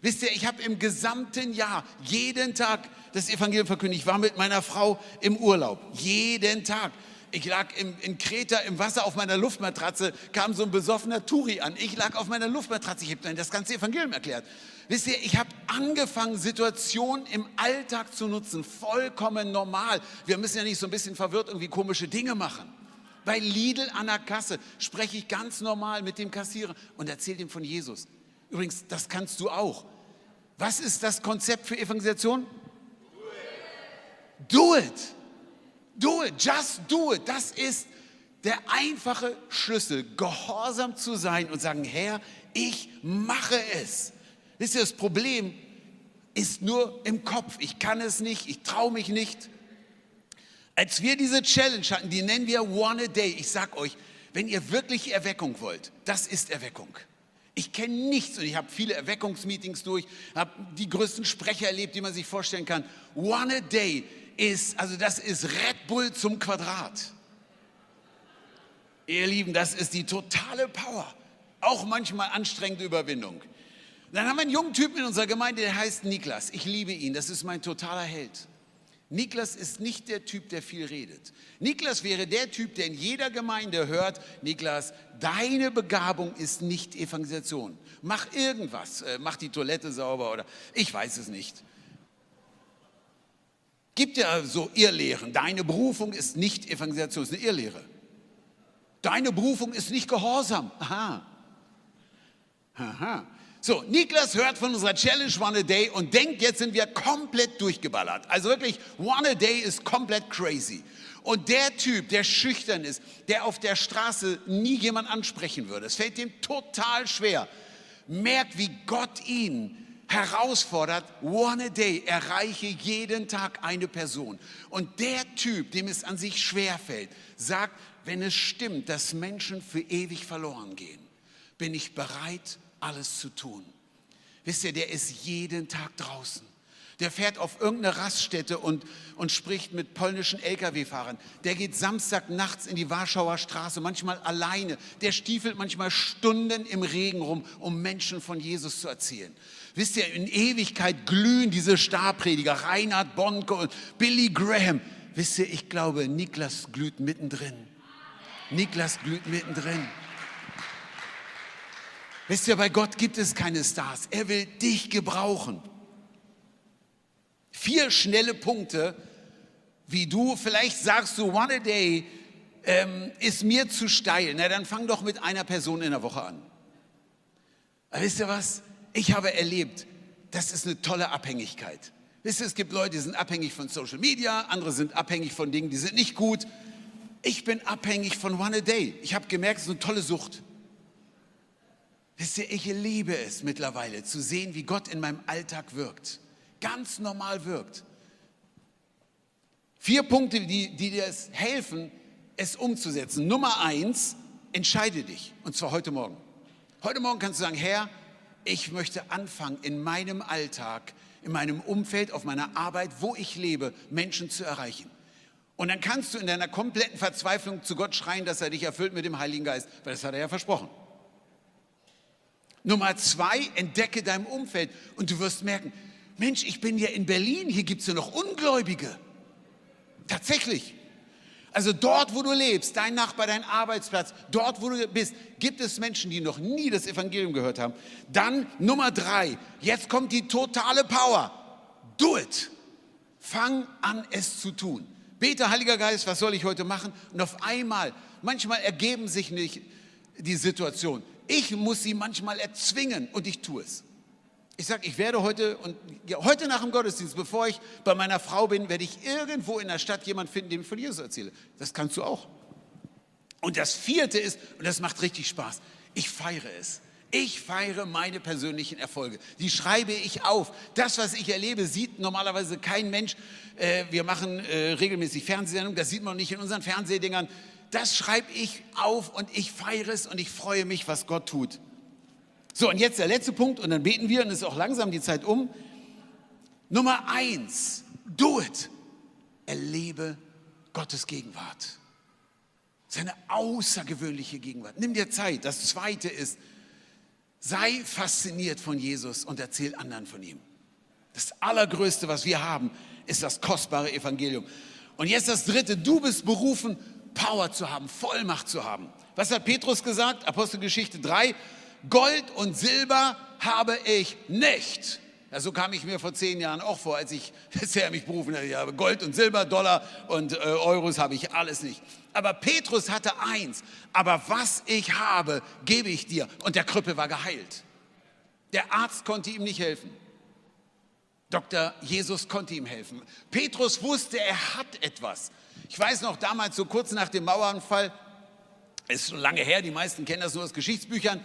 Wisst ihr, ich habe im gesamten Jahr jeden Tag das Evangelium verkündigt. Ich war mit meiner Frau im Urlaub. Jeden Tag. Ich lag im, in Kreta im Wasser auf meiner Luftmatratze, kam so ein besoffener Turi an. Ich lag auf meiner Luftmatratze, ich habe dann das ganze Evangelium erklärt. Wisst ihr, ich habe angefangen, Situationen im Alltag zu nutzen, vollkommen normal. Wir müssen ja nicht so ein bisschen verwirrt irgendwie komische Dinge machen. Bei Lidl an der Kasse spreche ich ganz normal mit dem Kassierer und erzähle ihm von Jesus. Übrigens, das kannst du auch. Was ist das Konzept für Evangelisation? Do it. Do it. Just do it. Das ist der einfache Schlüssel, gehorsam zu sein und sagen, Herr, ich mache es. Wisst ihr, das Problem ist nur im Kopf. Ich kann es nicht, ich traue mich nicht. Als wir diese Challenge hatten, die nennen wir One a Day. Ich sag euch, wenn ihr wirklich Erweckung wollt, das ist Erweckung. Ich kenne nichts und ich habe viele Erweckungsmeetings durch, habe die größten Sprecher erlebt, die man sich vorstellen kann. One a Day ist, also das ist Red Bull zum Quadrat. Ihr Lieben, das ist die totale Power. Auch manchmal anstrengende Überwindung. Dann haben wir einen jungen Typen in unserer Gemeinde, der heißt Niklas. Ich liebe ihn, das ist mein totaler Held. Niklas ist nicht der Typ, der viel redet. Niklas wäre der Typ, der in jeder Gemeinde hört, Niklas, deine Begabung ist nicht Evangelisation. Mach irgendwas, äh, mach die Toilette sauber oder ich weiß es nicht. Gibt ja so Irrlehren. Deine Berufung ist nicht Evangelisation, ist eine Irrlehre. Deine Berufung ist nicht Gehorsam. Aha. Aha. So, Niklas hört von unserer Challenge One a Day und denkt, jetzt sind wir komplett durchgeballert. Also wirklich, One a Day ist komplett crazy. Und der Typ, der schüchtern ist, der auf der Straße nie jemand ansprechen würde, es fällt ihm total schwer, merkt, wie Gott ihn herausfordert, one a day, erreiche jeden Tag eine Person. Und der Typ, dem es an sich schwer fällt, sagt, wenn es stimmt, dass Menschen für ewig verloren gehen, bin ich bereit, alles zu tun. Wisst ihr, der ist jeden Tag draußen. Der fährt auf irgendeine Raststätte und, und spricht mit polnischen Lkw-Fahrern. Der geht Samstag nachts in die Warschauer Straße, manchmal alleine. Der stiefelt manchmal Stunden im Regen rum, um Menschen von Jesus zu erzählen. Wisst ihr, in Ewigkeit glühen diese Starprediger, Reinhard Bonke und Billy Graham. Wisst ihr, ich glaube, Niklas glüht mittendrin. Niklas glüht mittendrin. Wisst ihr, bei Gott gibt es keine Stars. Er will dich gebrauchen. Vier schnelle Punkte, wie du, vielleicht sagst du, one a day ähm, ist mir zu steil. Na, dann fang doch mit einer Person in der Woche an. Aber wisst ihr was? Ich habe erlebt, das ist eine tolle Abhängigkeit. Wisst ihr, es gibt Leute, die sind abhängig von Social Media, andere sind abhängig von Dingen, die sind nicht gut. Ich bin abhängig von One a Day. Ich habe gemerkt, es ist eine tolle Sucht. Wisst ihr, ich liebe es mittlerweile zu sehen, wie Gott in meinem Alltag wirkt. Ganz normal wirkt. Vier Punkte, die, die dir helfen, es umzusetzen. Nummer eins, entscheide dich. Und zwar heute Morgen. Heute Morgen kannst du sagen, Herr, ich möchte anfangen, in meinem Alltag, in meinem Umfeld, auf meiner Arbeit, wo ich lebe, Menschen zu erreichen. Und dann kannst du in deiner kompletten Verzweiflung zu Gott schreien, dass er dich erfüllt mit dem Heiligen Geist, weil das hat er ja versprochen. Nummer zwei, entdecke dein Umfeld und du wirst merken, Mensch, ich bin ja in Berlin, hier gibt es ja noch Ungläubige. Tatsächlich. Also dort, wo du lebst, dein Nachbar, dein Arbeitsplatz, dort, wo du bist, gibt es Menschen, die noch nie das Evangelium gehört haben. Dann Nummer drei, jetzt kommt die totale Power. Do it. Fang an, es zu tun. Bete, Heiliger Geist, was soll ich heute machen? Und auf einmal, manchmal ergeben sich nicht die Situation. Ich muss sie manchmal erzwingen und ich tue es. Ich sage, ich werde heute und heute nach dem Gottesdienst, bevor ich bei meiner Frau bin, werde ich irgendwo in der Stadt jemand finden, dem ich von Jesus erzähle. Das kannst du auch. Und das vierte ist, und das macht richtig Spaß, ich feiere es. Ich feiere meine persönlichen Erfolge. Die schreibe ich auf. Das, was ich erlebe, sieht normalerweise kein Mensch. Äh, wir machen äh, regelmäßig Fernsehsendungen, das sieht man nicht in unseren Fernsehdingern. Das schreibe ich auf und ich feiere es und ich freue mich, was Gott tut. So, und jetzt der letzte Punkt und dann beten wir und es ist auch langsam die Zeit um. Nummer eins, do it. Erlebe Gottes Gegenwart. Seine außergewöhnliche Gegenwart. Nimm dir Zeit. Das zweite ist, sei fasziniert von Jesus und erzähl anderen von ihm. Das Allergrößte, was wir haben, ist das kostbare Evangelium. Und jetzt das dritte, du bist berufen, Power zu haben, Vollmacht zu haben. Was hat Petrus gesagt? Apostelgeschichte 3, Gold und Silber habe ich nicht. Ja, so kam ich mir vor zehn Jahren auch vor, als ich bisher mich berufen hatte. Ich habe Gold und Silber, Dollar und äh, Euros habe ich alles nicht. Aber Petrus hatte eins. Aber was ich habe, gebe ich dir. Und der Krüppel war geheilt. Der Arzt konnte ihm nicht helfen. Dr. Jesus konnte ihm helfen. Petrus wusste, er hat etwas. Ich weiß noch damals, so kurz nach dem Mauernfall, ist schon lange her, die meisten kennen das nur aus Geschichtsbüchern,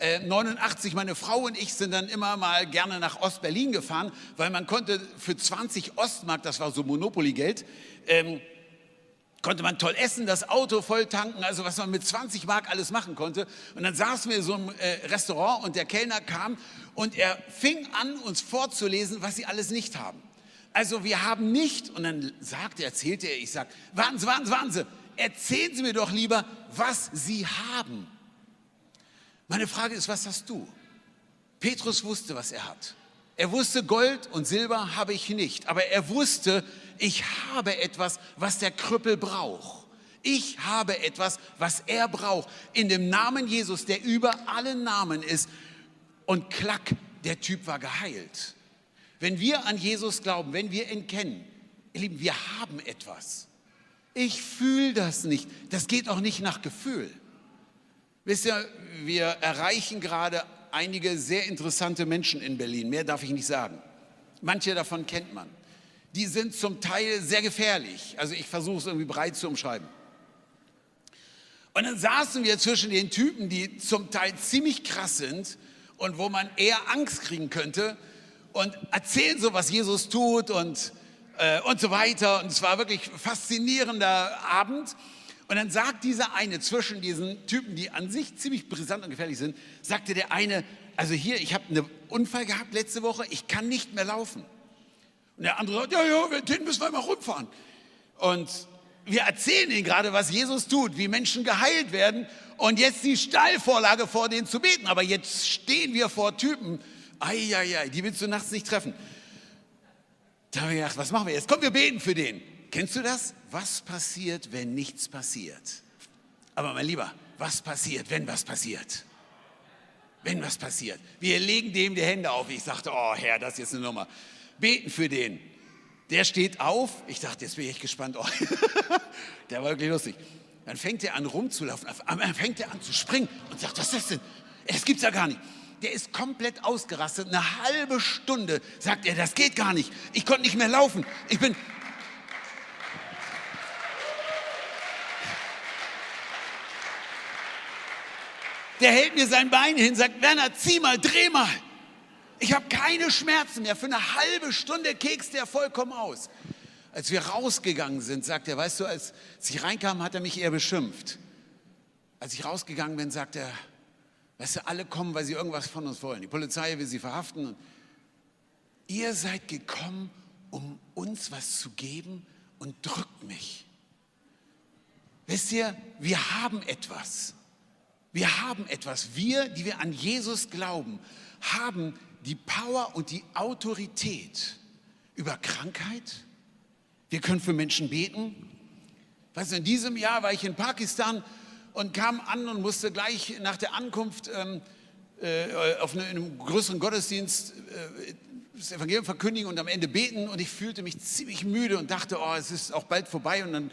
89, äh, meine Frau und ich sind dann immer mal gerne nach Ostberlin gefahren, weil man konnte für 20 Ostmark, das war so Monopoly-Geld, ähm, konnte man toll essen, das Auto voll tanken, also was man mit 20 Mark alles machen konnte. Und dann saßen wir in so einem äh, Restaurant und der Kellner kam und er fing an, uns vorzulesen, was sie alles nicht haben. Also wir haben nicht, und dann sagte, erzählte er, ich sag, Sie, warten Sie, erzählen Sie mir doch lieber, was Sie haben. Meine Frage ist, was hast du? Petrus wusste, was er hat. Er wusste, Gold und Silber habe ich nicht, aber er wusste, ich habe etwas, was der Krüppel braucht. Ich habe etwas, was er braucht. In dem Namen Jesus, der über allen Namen ist. Und klack, der Typ war geheilt. Wenn wir an Jesus glauben, wenn wir ihn kennen, ihr Lieben, wir haben etwas. Ich fühle das nicht. Das geht auch nicht nach Gefühl. Wisst ihr, wir erreichen gerade einige sehr interessante Menschen in Berlin. Mehr darf ich nicht sagen. Manche davon kennt man. Die sind zum Teil sehr gefährlich. Also ich versuche es irgendwie breit zu umschreiben. Und dann saßen wir zwischen den Typen, die zum Teil ziemlich krass sind und wo man eher Angst kriegen könnte und erzählen so, was Jesus tut und, äh, und so weiter. Und es war wirklich faszinierender Abend. Und dann sagt dieser eine zwischen diesen Typen, die an sich ziemlich brisant und gefährlich sind, sagte der eine, also hier, ich habe einen Unfall gehabt letzte Woche, ich kann nicht mehr laufen. Und der andere sagt, ja, ja, den müssen wir mal rumfahren. Und wir erzählen ihnen gerade, was Jesus tut, wie Menschen geheilt werden und jetzt die Stallvorlage vor denen zu beten. Aber jetzt stehen wir vor Typen, ai, ai, ai, die willst du nachts nicht treffen. Da habe ich gedacht, was machen wir jetzt? Komm, wir beten für den. Kennst du das? Was passiert, wenn nichts passiert? Aber mein Lieber, was passiert, wenn was passiert? Wenn was passiert. Wir legen dem die Hände auf. Ich sagte, oh Herr, das ist jetzt eine Nummer. Beten für den. Der steht auf. Ich dachte, jetzt bin ich gespannt. Oh, der war wirklich lustig. Dann fängt er an rumzulaufen. Dann fängt er an zu springen und sagt, was ist das denn? Das gibt's ja gar nicht. Der ist komplett ausgerastet. Eine halbe Stunde sagt er, das geht gar nicht. Ich konnte nicht mehr laufen. Ich bin. Der hält mir sein Bein hin, sagt, Werner, zieh mal, dreh mal. Ich habe keine Schmerzen mehr. Für eine halbe Stunde kekst er vollkommen aus. Als wir rausgegangen sind, sagt er, weißt du, als ich reinkam, hat er mich eher beschimpft. Als ich rausgegangen bin, sagt er, weißt du, alle kommen, weil sie irgendwas von uns wollen. Die Polizei will sie verhaften. Ihr seid gekommen, um uns was zu geben und drückt mich. Wisst ihr, wir haben etwas. Wir haben etwas. Wir, die wir an Jesus glauben, haben die Power und die Autorität über Krankheit. Wir können für Menschen beten. Weißt du, in diesem Jahr war ich in Pakistan und kam an und musste gleich nach der Ankunft ähm, äh, auf eine, einem größeren Gottesdienst äh, das Evangelium verkündigen und am Ende beten. Und ich fühlte mich ziemlich müde und dachte, oh, es ist auch bald vorbei. Und dann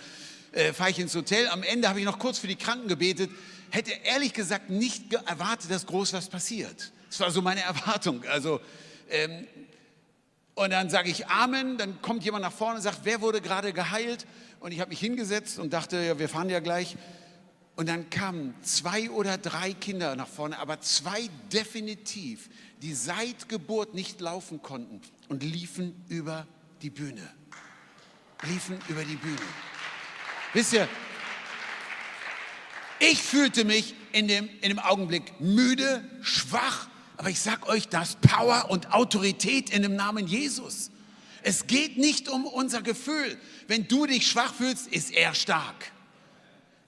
äh, fahre ich ins Hotel. Am Ende habe ich noch kurz für die Kranken gebetet. Hätte ehrlich gesagt nicht erwartet, dass groß was passiert. Das war so meine Erwartung. Also, ähm, und dann sage ich Amen, dann kommt jemand nach vorne und sagt, wer wurde gerade geheilt? Und ich habe mich hingesetzt und dachte, ja, wir fahren ja gleich. Und dann kamen zwei oder drei Kinder nach vorne, aber zwei definitiv, die seit Geburt nicht laufen konnten und liefen über die Bühne. Liefen über die Bühne. Wisst ihr, ich fühlte mich in dem, in dem Augenblick müde, schwach, aber ich sag euch, das Power und Autorität in dem Namen Jesus. Es geht nicht um unser Gefühl. Wenn du dich schwach fühlst, ist er stark.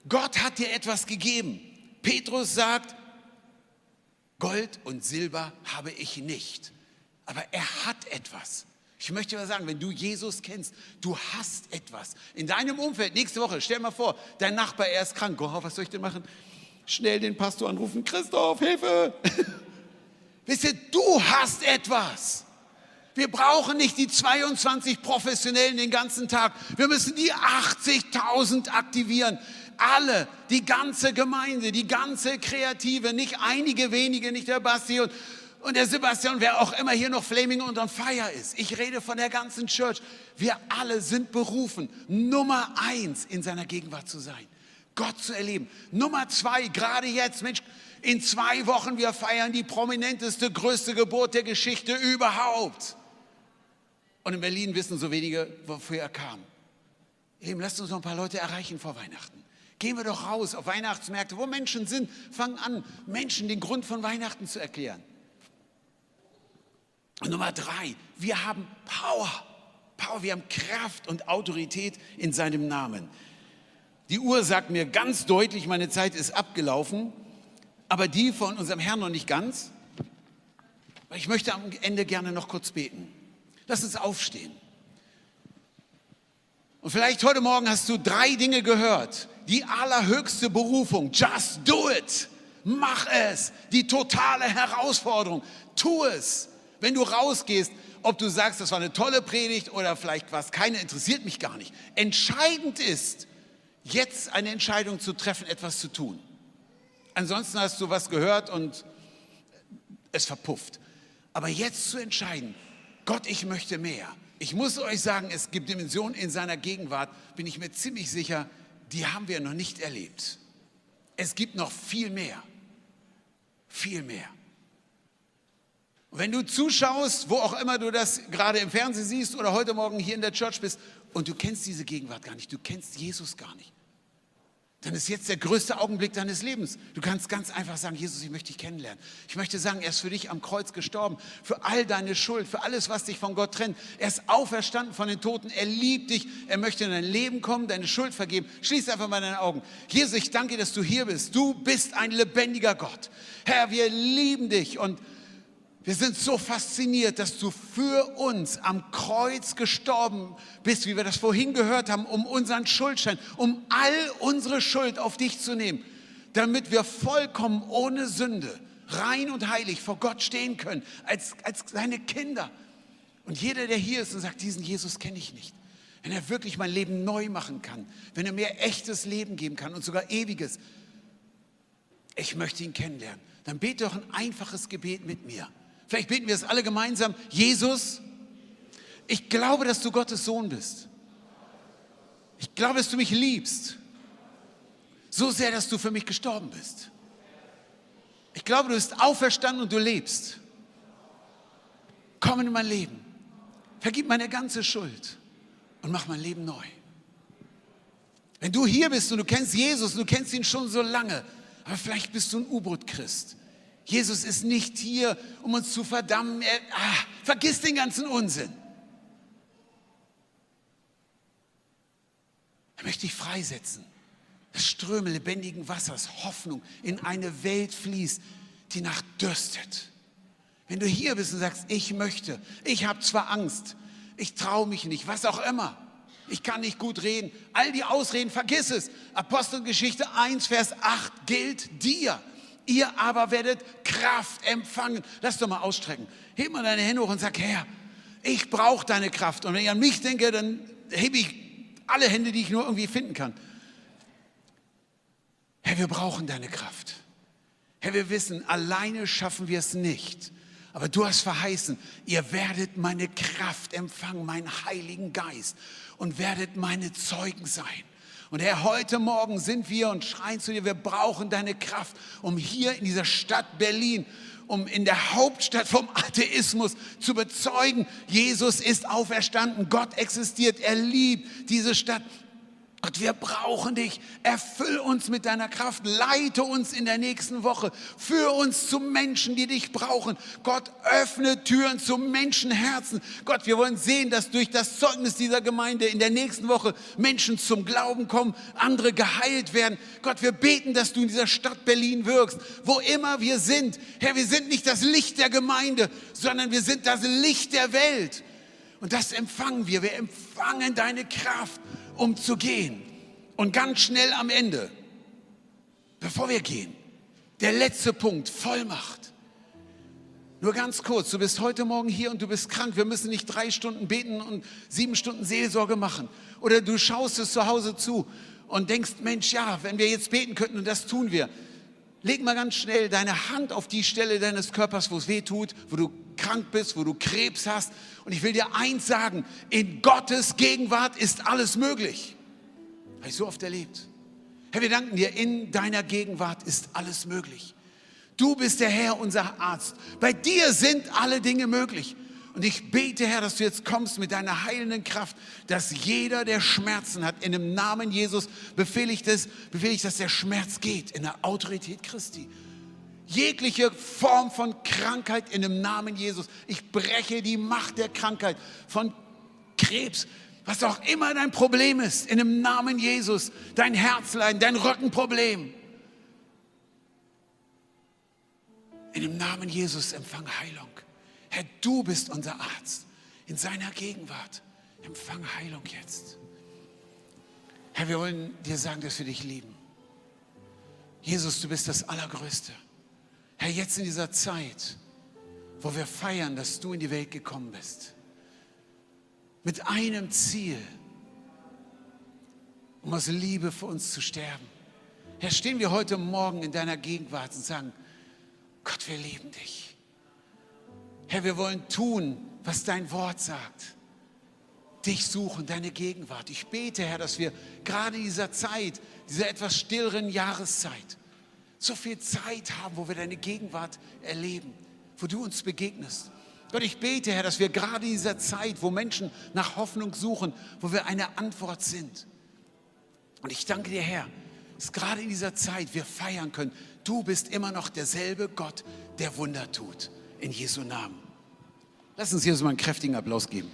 Gott hat dir etwas gegeben. Petrus sagt, Gold und Silber habe ich nicht, aber er hat etwas. Ich möchte mal sagen, wenn du Jesus kennst, du hast etwas. In deinem Umfeld, nächste Woche, stell mal vor, dein Nachbar, er ist krank. Oh, was soll ich denn machen? Schnell den Pastor anrufen, Christoph, Hilfe! Wisst ihr, du hast etwas. Wir brauchen nicht die 22 Professionellen den ganzen Tag. Wir müssen die 80.000 aktivieren. Alle, die ganze Gemeinde, die ganze Kreative, nicht einige wenige, nicht der Basti und, und der Sebastian, wer auch immer hier noch Flaming und on Fire ist. Ich rede von der ganzen Church. Wir alle sind berufen, Nummer eins in seiner Gegenwart zu sein. Gott zu erleben. Nummer zwei, gerade jetzt, Mensch, in zwei Wochen, wir feiern die prominenteste, größte Geburt der Geschichte überhaupt. Und in Berlin wissen so wenige, wofür er kam. Eben, lasst uns noch ein paar Leute erreichen vor Weihnachten. Gehen wir doch raus auf Weihnachtsmärkte, wo Menschen sind. Fangen an, Menschen den Grund von Weihnachten zu erklären. Und Nummer drei, wir haben Power. Power, wir haben Kraft und Autorität in seinem Namen. Die Uhr sagt mir ganz deutlich, meine Zeit ist abgelaufen aber die von unserem Herrn noch nicht ganz. Ich möchte am Ende gerne noch kurz beten. Lass uns aufstehen. Und vielleicht heute Morgen hast du drei Dinge gehört. Die allerhöchste Berufung. Just do it. Mach es. Die totale Herausforderung. Tu es. Wenn du rausgehst, ob du sagst, das war eine tolle Predigt oder vielleicht was, keine interessiert mich gar nicht. Entscheidend ist, jetzt eine Entscheidung zu treffen, etwas zu tun. Ansonsten hast du was gehört und Es verpufft. Aber jetzt zu entscheiden, Gott, ich möchte mehr. Ich muss euch sagen, es gibt Dimensionen in seiner Gegenwart, bin ich mir ziemlich sicher, die haben wir noch nicht erlebt. Es gibt noch viel mehr. Viel mehr. Und wenn du zuschaust, wo auch immer du das gerade im Fernsehen siehst oder heute Morgen hier in der Church bist und du kennst diese Gegenwart gar nicht, du kennst Jesus gar nicht, dann ist jetzt der größte Augenblick deines Lebens. Du kannst ganz einfach sagen, Jesus, ich möchte dich kennenlernen. Ich möchte sagen, er ist für dich am Kreuz gestorben, für all deine Schuld, für alles, was dich von Gott trennt. Er ist auferstanden von den Toten, er liebt dich, er möchte in dein Leben kommen, deine Schuld vergeben. Schließ einfach mal deine Augen. Jesus, ich danke dir, dass du hier bist. Du bist ein lebendiger Gott. Herr, wir lieben dich und wir sind so fasziniert, dass du für uns am Kreuz gestorben bist, wie wir das vorhin gehört haben, um unseren Schuldschein, um all unsere Schuld auf dich zu nehmen, damit wir vollkommen ohne Sünde, rein und heilig vor Gott stehen können, als, als seine Kinder. Und jeder, der hier ist und sagt, diesen Jesus kenne ich nicht, wenn er wirklich mein Leben neu machen kann, wenn er mir echtes Leben geben kann und sogar ewiges, ich möchte ihn kennenlernen, dann bete doch ein einfaches Gebet mit mir. Vielleicht beten wir es alle gemeinsam. Jesus, ich glaube, dass du Gottes Sohn bist. Ich glaube, dass du mich liebst. So sehr, dass du für mich gestorben bist. Ich glaube, du bist auferstanden und du lebst. Komm in mein Leben. Vergib meine ganze Schuld und mach mein Leben neu. Wenn du hier bist und du kennst Jesus und du kennst ihn schon so lange, aber vielleicht bist du ein U-Boot-Christ Jesus ist nicht hier, um uns zu verdammen. Er, ah, vergiss den ganzen Unsinn. Er möchte dich freisetzen. Das Ströme lebendigen Wassers, Hoffnung in eine Welt fließt, die nach dürstet. Wenn du hier bist und sagst, ich möchte, ich habe zwar Angst, ich traue mich nicht, was auch immer, ich kann nicht gut reden, all die Ausreden, vergiss es. Apostelgeschichte 1, Vers 8 gilt dir. Ihr aber werdet Kraft empfangen. Lass doch mal ausstrecken. Heb mal deine Hände hoch und sag, Herr, ich brauche deine Kraft. Und wenn ich an mich denke, dann hebe ich alle Hände, die ich nur irgendwie finden kann. Herr, wir brauchen deine Kraft. Herr, wir wissen, alleine schaffen wir es nicht. Aber du hast verheißen, ihr werdet meine Kraft empfangen, meinen Heiligen Geist und werdet meine Zeugen sein. Und Herr, heute Morgen sind wir und schreien zu dir, wir brauchen deine Kraft, um hier in dieser Stadt Berlin, um in der Hauptstadt vom Atheismus zu bezeugen, Jesus ist auferstanden, Gott existiert, er liebt diese Stadt. Gott, wir brauchen dich. Erfüll uns mit deiner Kraft. Leite uns in der nächsten Woche. Führ uns zu Menschen, die dich brauchen. Gott, öffne Türen zu Menschenherzen. Gott, wir wollen sehen, dass durch das Zeugnis dieser Gemeinde in der nächsten Woche Menschen zum Glauben kommen, andere geheilt werden. Gott, wir beten, dass du in dieser Stadt Berlin wirkst, wo immer wir sind. Herr, wir sind nicht das Licht der Gemeinde, sondern wir sind das Licht der Welt. Und das empfangen wir. Wir empfangen deine Kraft um zu gehen. Und ganz schnell am Ende, bevor wir gehen, der letzte Punkt, Vollmacht. Nur ganz kurz, du bist heute Morgen hier und du bist krank. Wir müssen nicht drei Stunden beten und sieben Stunden Seelsorge machen. Oder du schaust es zu Hause zu und denkst, Mensch, ja, wenn wir jetzt beten könnten und das tun wir. Leg mal ganz schnell deine Hand auf die Stelle deines Körpers, wo es weh tut, wo du krank bist, wo du Krebs hast. Und ich will dir eins sagen, in Gottes Gegenwart ist alles möglich. Habe ich so oft erlebt. Herr, wir danken dir, in deiner Gegenwart ist alles möglich. Du bist der Herr, unser Arzt. Bei dir sind alle Dinge möglich. Und ich bete, Herr, dass du jetzt kommst mit deiner heilenden Kraft, dass jeder, der Schmerzen hat, in dem Namen Jesus befehle ich das, befehle ich, dass der Schmerz geht in der Autorität Christi jegliche Form von Krankheit in dem Namen Jesus. Ich breche die Macht der Krankheit von Krebs, was auch immer dein Problem ist, in dem Namen Jesus. Dein Herzleiden, dein Rückenproblem. In dem Namen Jesus empfang Heilung. Herr, du bist unser Arzt. In seiner Gegenwart empfang Heilung jetzt. Herr, wir wollen dir sagen, dass wir dich lieben. Jesus, du bist das Allergrößte. Herr, jetzt in dieser Zeit, wo wir feiern, dass du in die Welt gekommen bist, mit einem Ziel, um aus Liebe für uns zu sterben. Herr, stehen wir heute Morgen in deiner Gegenwart und sagen, Gott, wir lieben dich. Herr, wir wollen tun, was dein Wort sagt. Dich suchen, deine Gegenwart. Ich bete, Herr, dass wir gerade in dieser Zeit, dieser etwas stilleren Jahreszeit, so viel Zeit haben, wo wir deine Gegenwart erleben, wo du uns begegnest. Gott, ich bete, Herr, dass wir gerade in dieser Zeit, wo Menschen nach Hoffnung suchen, wo wir eine Antwort sind. Und ich danke dir, Herr, dass gerade in dieser Zeit wir feiern können. Du bist immer noch derselbe Gott, der Wunder tut. In Jesu Namen. Lass uns Jesus mal einen kräftigen Applaus geben.